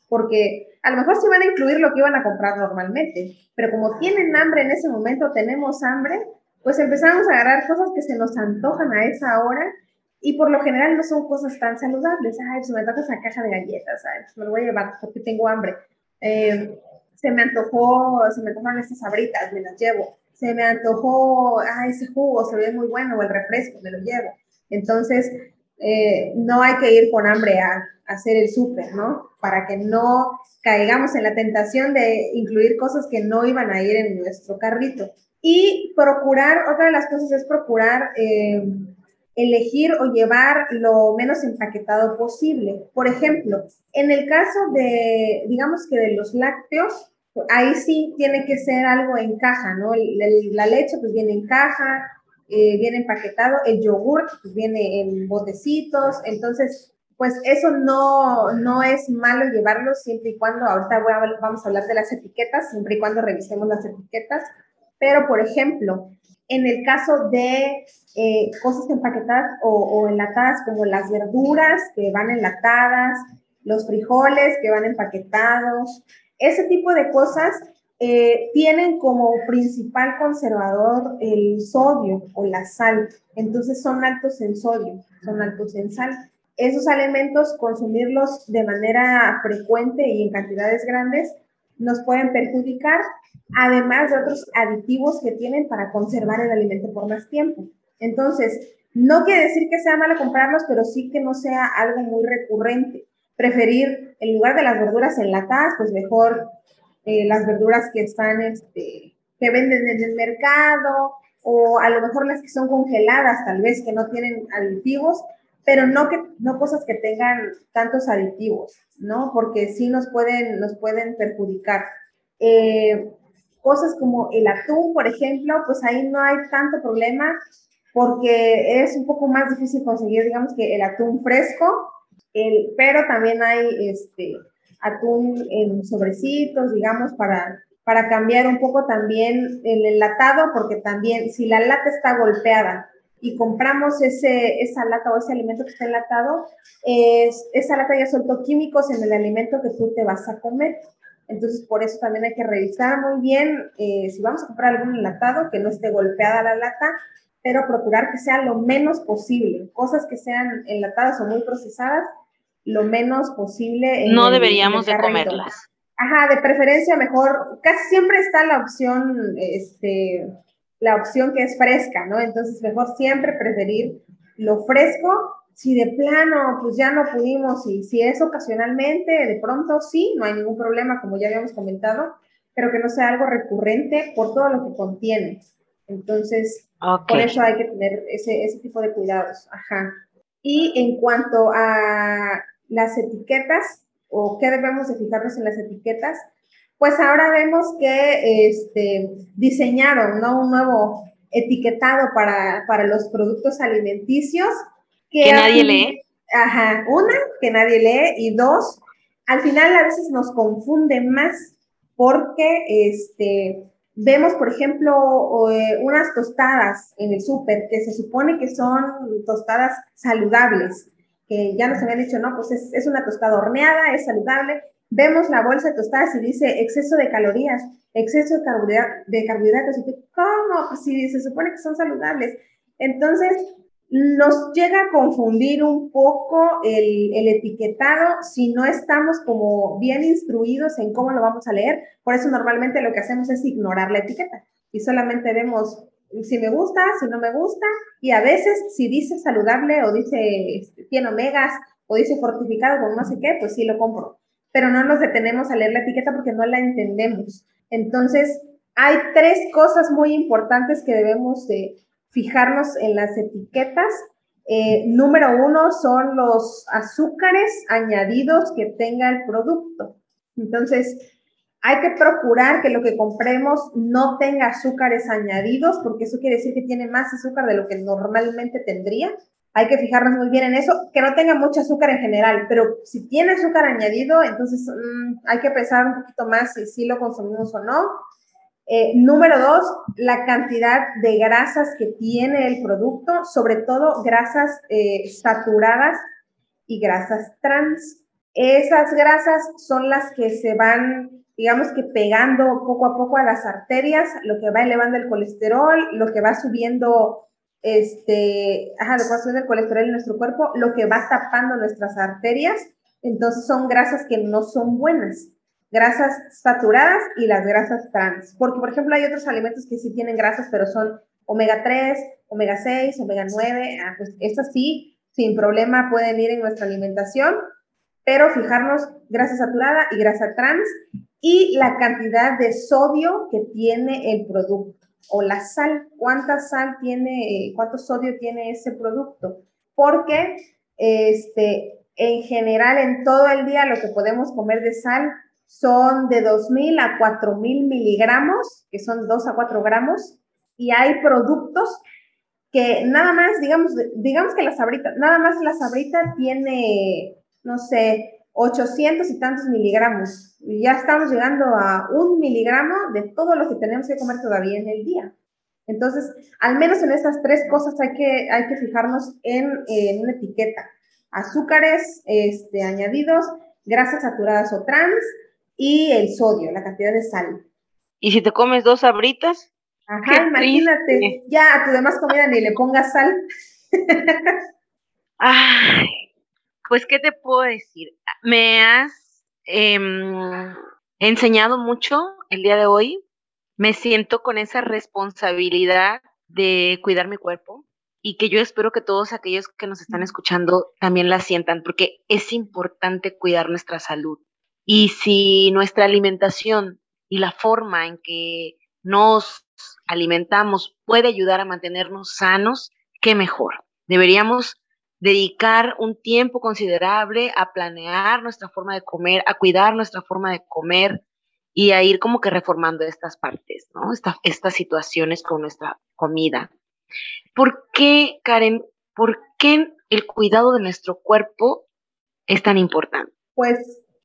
porque a lo mejor sí van a incluir lo que iban a comprar normalmente, pero como tienen hambre en ese momento, tenemos hambre, pues empezamos a agarrar cosas que se nos antojan a esa hora y por lo general no son cosas tan saludables. Ay, pues me antoja esa caja de galletas, ay, pues me lo voy a llevar porque tengo hambre. Eh, se me antojó, se me antojaron estas sabritas, me las llevo. Se me antojó, ay, ese jugo se ve muy bueno, o el refresco, me lo llevo. Entonces, eh, no hay que ir con hambre a, a hacer el súper, ¿no? Para que no caigamos en la tentación de incluir cosas que no iban a ir en nuestro carrito. Y procurar, otra de las cosas es procurar eh, elegir o llevar lo menos empaquetado posible. Por ejemplo, en el caso de, digamos que de los lácteos, ahí sí tiene que ser algo en caja, ¿no? la leche pues viene en caja, eh, viene empaquetado, el yogur pues viene en botecitos, entonces pues eso no, no es malo llevarlo siempre y cuando, ahorita vamos a hablar de las etiquetas, siempre y cuando revisemos las etiquetas, pero, por ejemplo, en el caso de eh, cosas empaquetadas o, enlatadas, como las verduras que van enlatadas, los frijoles que van empaquetados, ese tipo de cosas eh, tienen como principal conservador el sodio o la sal. Entonces son altos en sodio, son altos en sal. Esos alimentos, consumirlos de manera frecuente y en cantidades grandes, nos pueden perjudicar además de otros aditivos que tienen para conservar el alimento por más tiempo. Entonces, no quiere decir que sea malo comprarlos, pero sí que no sea algo muy recurrente. Preferir, en lugar de las verduras enlatadas, pues mejor eh, las verduras que están, este, que venden en el mercado, o a lo mejor las que son congeladas, tal vez, que no tienen aditivos, pero no, que, no cosas que tengan tantos aditivos, ¿no? Porque sí nos pueden, nos pueden perjudicar. Eh, Cosas como el atún, por ejemplo, pues ahí no hay tanto problema porque es un poco más difícil conseguir, digamos que el atún fresco, el, pero también hay este atún en sobrecitos, digamos, para para cambiar un poco también el enlatado, porque también si la lata está golpeada y compramos ese, esa lata o ese alimento que está enlatado, es, esa lata ya soltó químicos en el alimento que tú te vas a comer. Entonces, por eso también hay que revisar muy bien eh, si vamos a comprar algún enlatado, que no esté golpeada la lata, pero procurar que sea lo menos posible. Cosas que sean enlatadas o muy procesadas, lo menos posible. no deberíamos de comerlas. Ajá, de preferencia mejor, casi siempre está la opción, este, la opción que es fresca, ¿no? Entonces, mejor siempre preferir lo fresco. Si de plano, pues ya no pudimos, y si es ocasionalmente, de pronto sí, no hay ningún problema, como ya habíamos comentado, pero que no sea algo recurrente por todo lo que contiene. Entonces, por eso hay que tener ese, ese tipo de cuidados. Ajá. Y en cuanto a las etiquetas, o qué debemos de fijarnos en las etiquetas, pues ahora vemos que este, diseñaron ¿no? un nuevo etiquetado para, para los productos alimenticios. Que, nadie lee. Ajá, una, que nadie lee, y dos, al final a veces nos confunde más porque este, vemos, por ejemplo, eh, unas tostadas en el súper que se supone que son tostadas saludables, que ya nos habían dicho, no, pues es, es una tostada horneada, es saludable, vemos la bolsa de tostadas y dice exceso de calorías, exceso de, carbohidratos, de carbohidratos. Y ¿cómo? Pues si se supone que son saludables. Entonces, nos llega a confundir un poco el, el, etiquetado si no estamos como bien instruidos en cómo lo vamos a leer. Por eso normalmente lo que hacemos es ignorar la etiqueta y solamente vemos si me gusta, si no me gusta y a veces si dice saludable o dice este, tiene omegas o dice fortificado con no sé qué, pues sí lo compro pero no nos detenemos a leer la etiqueta porque no la entendemos. Entonces, hay tres cosas muy importantes que debemos de fijarnos en las etiquetas. Eh, número uno son los azúcares añadidos que tenga el producto. Entonces, hay que procurar que lo que compremos no tenga azúcares añadidos, porque eso quiere decir que tiene más azúcar de lo que normalmente tendría hay que fijarnos muy bien en eso, que no tenga mucho azúcar en general, pero si tiene azúcar añadido, entonces mm, hay que pensar un poquito más si sí lo consumimos o no. Eh, número dos, la cantidad de grasas que tiene el producto, sobre todo grasas eh, saturadas y grasas trans. Esas grasas son las que se van, digamos que pegando poco a poco a las arterias, lo que va elevando el colesterol, lo que va subiendo este, ajá, del colesterol en nuestro cuerpo, lo que va tapando nuestras arterias, entonces son grasas que no son buenas, grasas saturadas y las grasas trans, porque por ejemplo hay otros alimentos que sí tienen grasas, pero son omega 3, omega 6, omega 9, ah, pues estas sí, sin problema pueden ir en nuestra alimentación, pero fijarnos grasa saturada y grasa trans y la cantidad de sodio que tiene el producto o la sal, cuánta sal tiene, cuánto sodio tiene ese producto, porque este, en general en todo el día lo que podemos comer de sal son de 2.000 a 4.000 miligramos, que son 2 a 4 gramos, y hay productos que nada más, digamos, digamos que la sabrita, nada más la sabrita tiene, no sé, 800 y tantos miligramos. Ya estamos llegando a un miligramo de todo lo que tenemos que comer todavía en el día. Entonces, al menos en estas tres cosas hay que, hay que fijarnos en, en una etiqueta. Azúcares este, añadidos, grasas saturadas o trans y el sodio, la cantidad de sal. ¿Y si te comes dos abritas? Ajá, imagínate, ya a tu demás comida ni le pongas sal. <laughs> Ay, pues, ¿qué te puedo decir? Me has em, enseñado mucho el día de hoy. Me siento con esa responsabilidad de cuidar mi cuerpo y que yo espero que todos aquellos que nos están escuchando también la sientan, porque es importante cuidar nuestra salud. Y si nuestra alimentación y la forma en que nos alimentamos puede ayudar a mantenernos sanos, qué mejor. Deberíamos dedicar un tiempo considerable a planear nuestra forma de comer, a cuidar nuestra forma de comer y a ir como que reformando estas partes, ¿no? estas situaciones con nuestra comida. ¿Por qué, Karen, por qué el cuidado de nuestro cuerpo es tan importante? Pues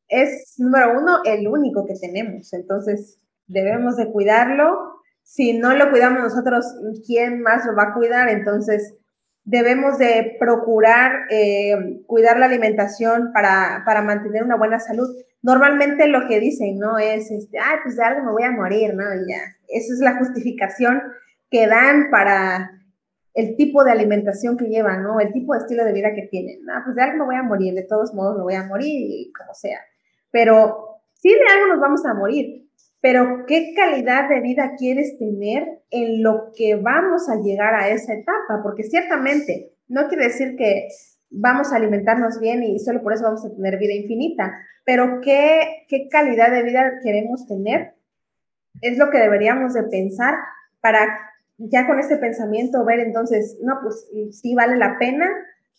es, número uno, el único que tenemos. Entonces, debemos de cuidarlo. Si no lo cuidamos nosotros, ¿quién más lo va a cuidar? Entonces, debemos de procurar eh, cuidar la alimentación para, para, mantener una buena salud. Normalmente lo que dicen, ¿no? Es, este, pues de algo me voy a morir, ¿no? Y ya, esa es la justificación que dan para el tipo de alimentación que llevan, ¿no? El tipo de estilo de vida que tienen. ¿no? Pues de algo me voy a morir, de todos modos me voy a morir, como sea. Pero sí de algo nos vamos a morir. Pero ¿qué calidad de vida quieres tener en lo que vamos a llegar a esa etapa? Porque ciertamente no quiere decir que vamos a alimentarnos bien y solo por eso vamos a tener vida infinita, pero ¿qué, qué calidad de vida queremos tener? Es lo que deberíamos de pensar para ya con ese pensamiento ver entonces, no, pues sí vale la pena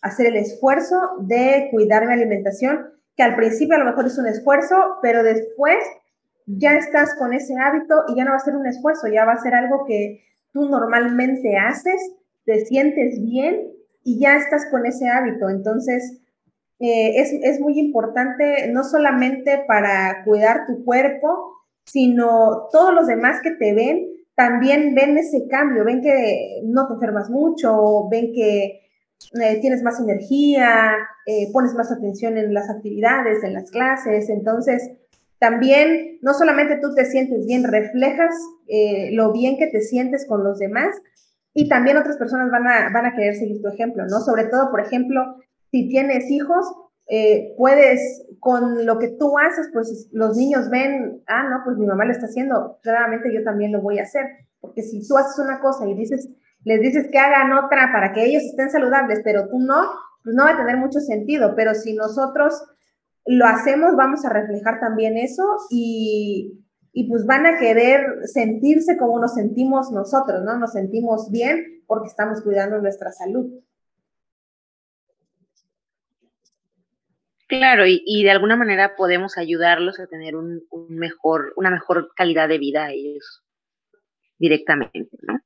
hacer el esfuerzo de cuidar mi alimentación, que al principio a lo mejor es un esfuerzo, pero después ya estás con ese hábito y ya no va a ser un esfuerzo, ya va a ser algo que tú normalmente haces, te sientes bien y ya estás con ese hábito. Entonces, eh, es, es muy importante no solamente para cuidar tu cuerpo, sino todos los demás que te ven, también ven ese cambio, ven que no te enfermas mucho, ven que eh, tienes más energía, eh, pones más atención en las actividades, en las clases, entonces también no solamente tú te sientes bien, reflejas eh, lo bien que te sientes con los demás y también otras personas van a, van a querer seguir tu ejemplo, ¿no? Sobre todo, por ejemplo, si tienes hijos, puedes, con lo que tú haces, pues los niños ven, ah, no, pues mi mamá lo está haciendo, claramente yo también lo voy a hacer, porque si tú haces una cosa y dices, les dices que hagan otra para que ellos estén saludables, pero tú no, pues no va a tener mucho sentido, pero si nosotros lo hacemos, vamos a reflejar también eso y, y pues van a querer sentirse como nos sentimos nosotros, ¿no? Nos sentimos bien porque estamos cuidando nuestra salud. Claro, y, de alguna manera podemos ayudarlos a tener un, mejor, una mejor calidad de vida a ellos directamente, ¿no?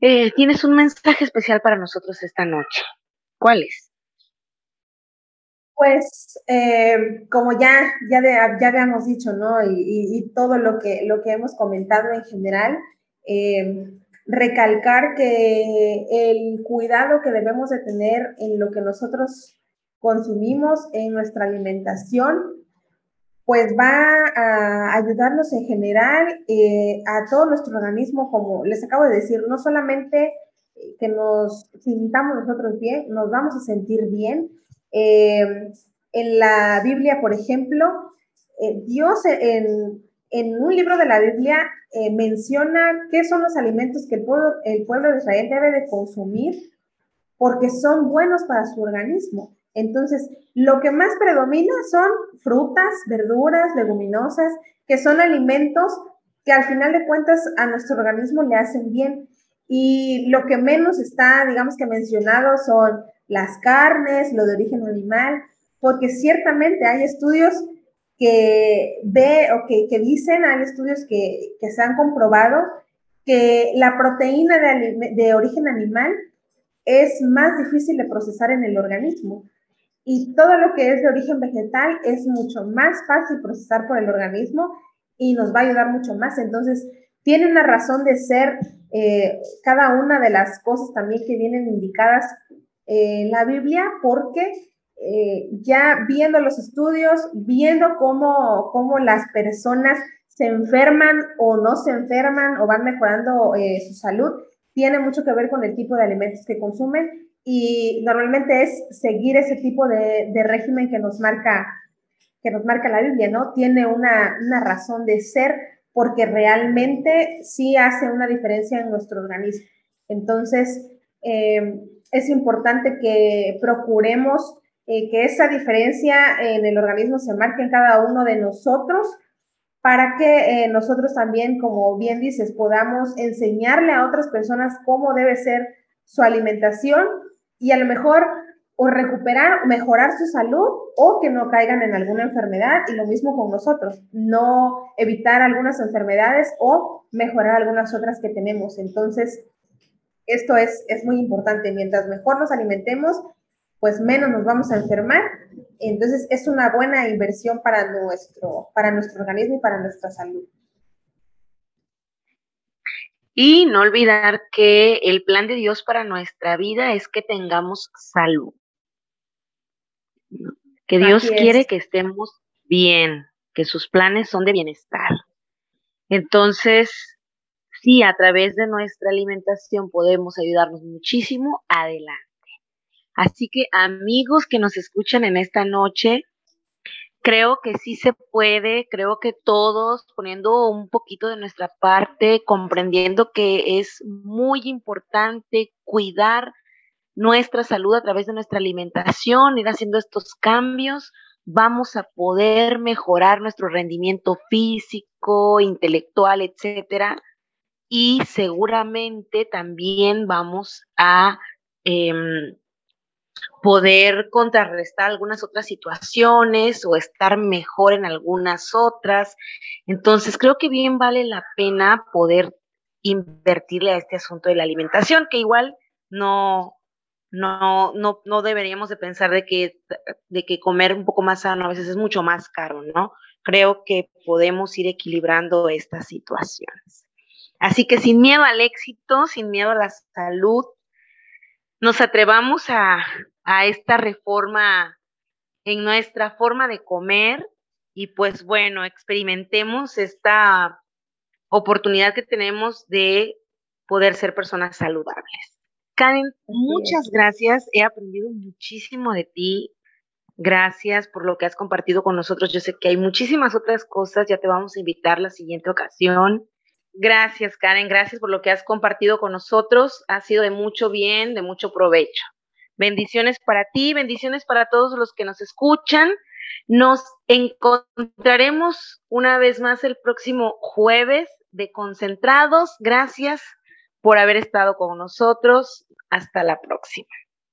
Eh, tienes un mensaje especial para nosotros esta noche. ¿Cuál es? Pues, eh, como ya, ya, ya habíamos dicho, ¿no? Y, todo lo que, lo que hemos comentado en general, eh, recalcar que el cuidado que debemos de tener en lo que nosotros consumimos en nuestra alimentación, pues va a ayudarnos en general eh, a todo nuestro organismo, como les acabo de decir, no solamente que nos sintamos nosotros bien, nos vamos a sentir bien. Eh, en la Biblia, por ejemplo, eh, Dios en, un libro de la Biblia menciona qué son los alimentos que el pueblo, el pueblo de Israel debe de consumir porque son buenos para su organismo. Entonces, lo que más predomina son frutas, verduras, leguminosas, que son alimentos que al final de cuentas a nuestro organismo le hacen bien. Y lo que menos está, digamos que mencionado son las carnes, lo de origen animal, porque ciertamente hay estudios que ve o que, dicen, hay estudios que, se han comprobado que la proteína de, de origen animal es más difícil de procesar en el organismo y todo lo que es de origen vegetal es mucho más fácil procesar por el organismo y nos va a ayudar mucho más. Entonces, tiene una razón de ser eh, cada una de las cosas también que vienen indicadas en la Biblia, porque eh, ya viendo los estudios, viendo cómo, cómo, las personas se enferman o no se enferman o van mejorando eh, su salud, tiene mucho que ver con el tipo de alimentos que consumen y normalmente es seguir ese tipo de, régimen que nos marca que nos marca la Biblia, ¿no? Tiene una, razón de ser porque realmente sí hace una diferencia en nuestro organismo. Entonces, eh, es importante que procuremos eh, que esa diferencia en el organismo se marque en cada uno de nosotros para que eh, nosotros también, como bien dices, podamos enseñarle a otras personas cómo debe ser su alimentación y a lo mejor o recuperar, mejorar su salud o que no caigan en alguna enfermedad y lo mismo con nosotros, no evitar algunas enfermedades o mejorar algunas otras que tenemos. Entonces, esto es, es muy importante. Mientras mejor nos alimentemos, pues menos nos vamos a enfermar. Entonces, es una buena inversión para nuestro, para nuestro organismo y para nuestra salud. Y no olvidar que el plan de Dios para nuestra vida es que tengamos salud. Que Dios quiere que estemos bien, que sus planes son de bienestar. Entonces, sí, a través de nuestra alimentación podemos ayudarnos muchísimo adelante. Así que amigos que nos escuchan en esta noche, creo que sí se puede, creo que todos poniendo un poquito de nuestra parte, comprendiendo que es muy importante cuidar nuestra salud a través de nuestra alimentación, ir haciendo estos cambios, vamos a poder mejorar nuestro rendimiento físico, intelectual, etcétera. Y seguramente también vamos a em, poder contrarrestar algunas otras situaciones o estar mejor en algunas otras. Entonces, creo que bien vale la pena poder invertirle a este asunto de la alimentación, que igual no, no, no, no deberíamos de pensar de que, de que comer un poco más sano a veces es mucho más caro, ¿no? Creo que podemos ir equilibrando estas situaciones. Así que sin miedo al éxito, sin miedo a la salud, nos atrevamos a, a esta reforma en nuestra forma de comer y pues bueno, experimentemos esta oportunidad que tenemos de poder ser personas saludables. Karen, muchas gracias. He aprendido muchísimo de ti. Gracias por lo que has compartido con nosotros. Yo sé que hay muchísimas otras cosas. Ya te vamos a invitar la siguiente ocasión. Gracias, Karen. Gracias por lo que has compartido con nosotros. Ha sido de mucho bien, de mucho provecho. Bendiciones para ti, bendiciones para todos los que nos escuchan. Nos encontraremos una vez más el próximo jueves de Concentrados. Gracias por haber estado con nosotros. Hasta la próxima.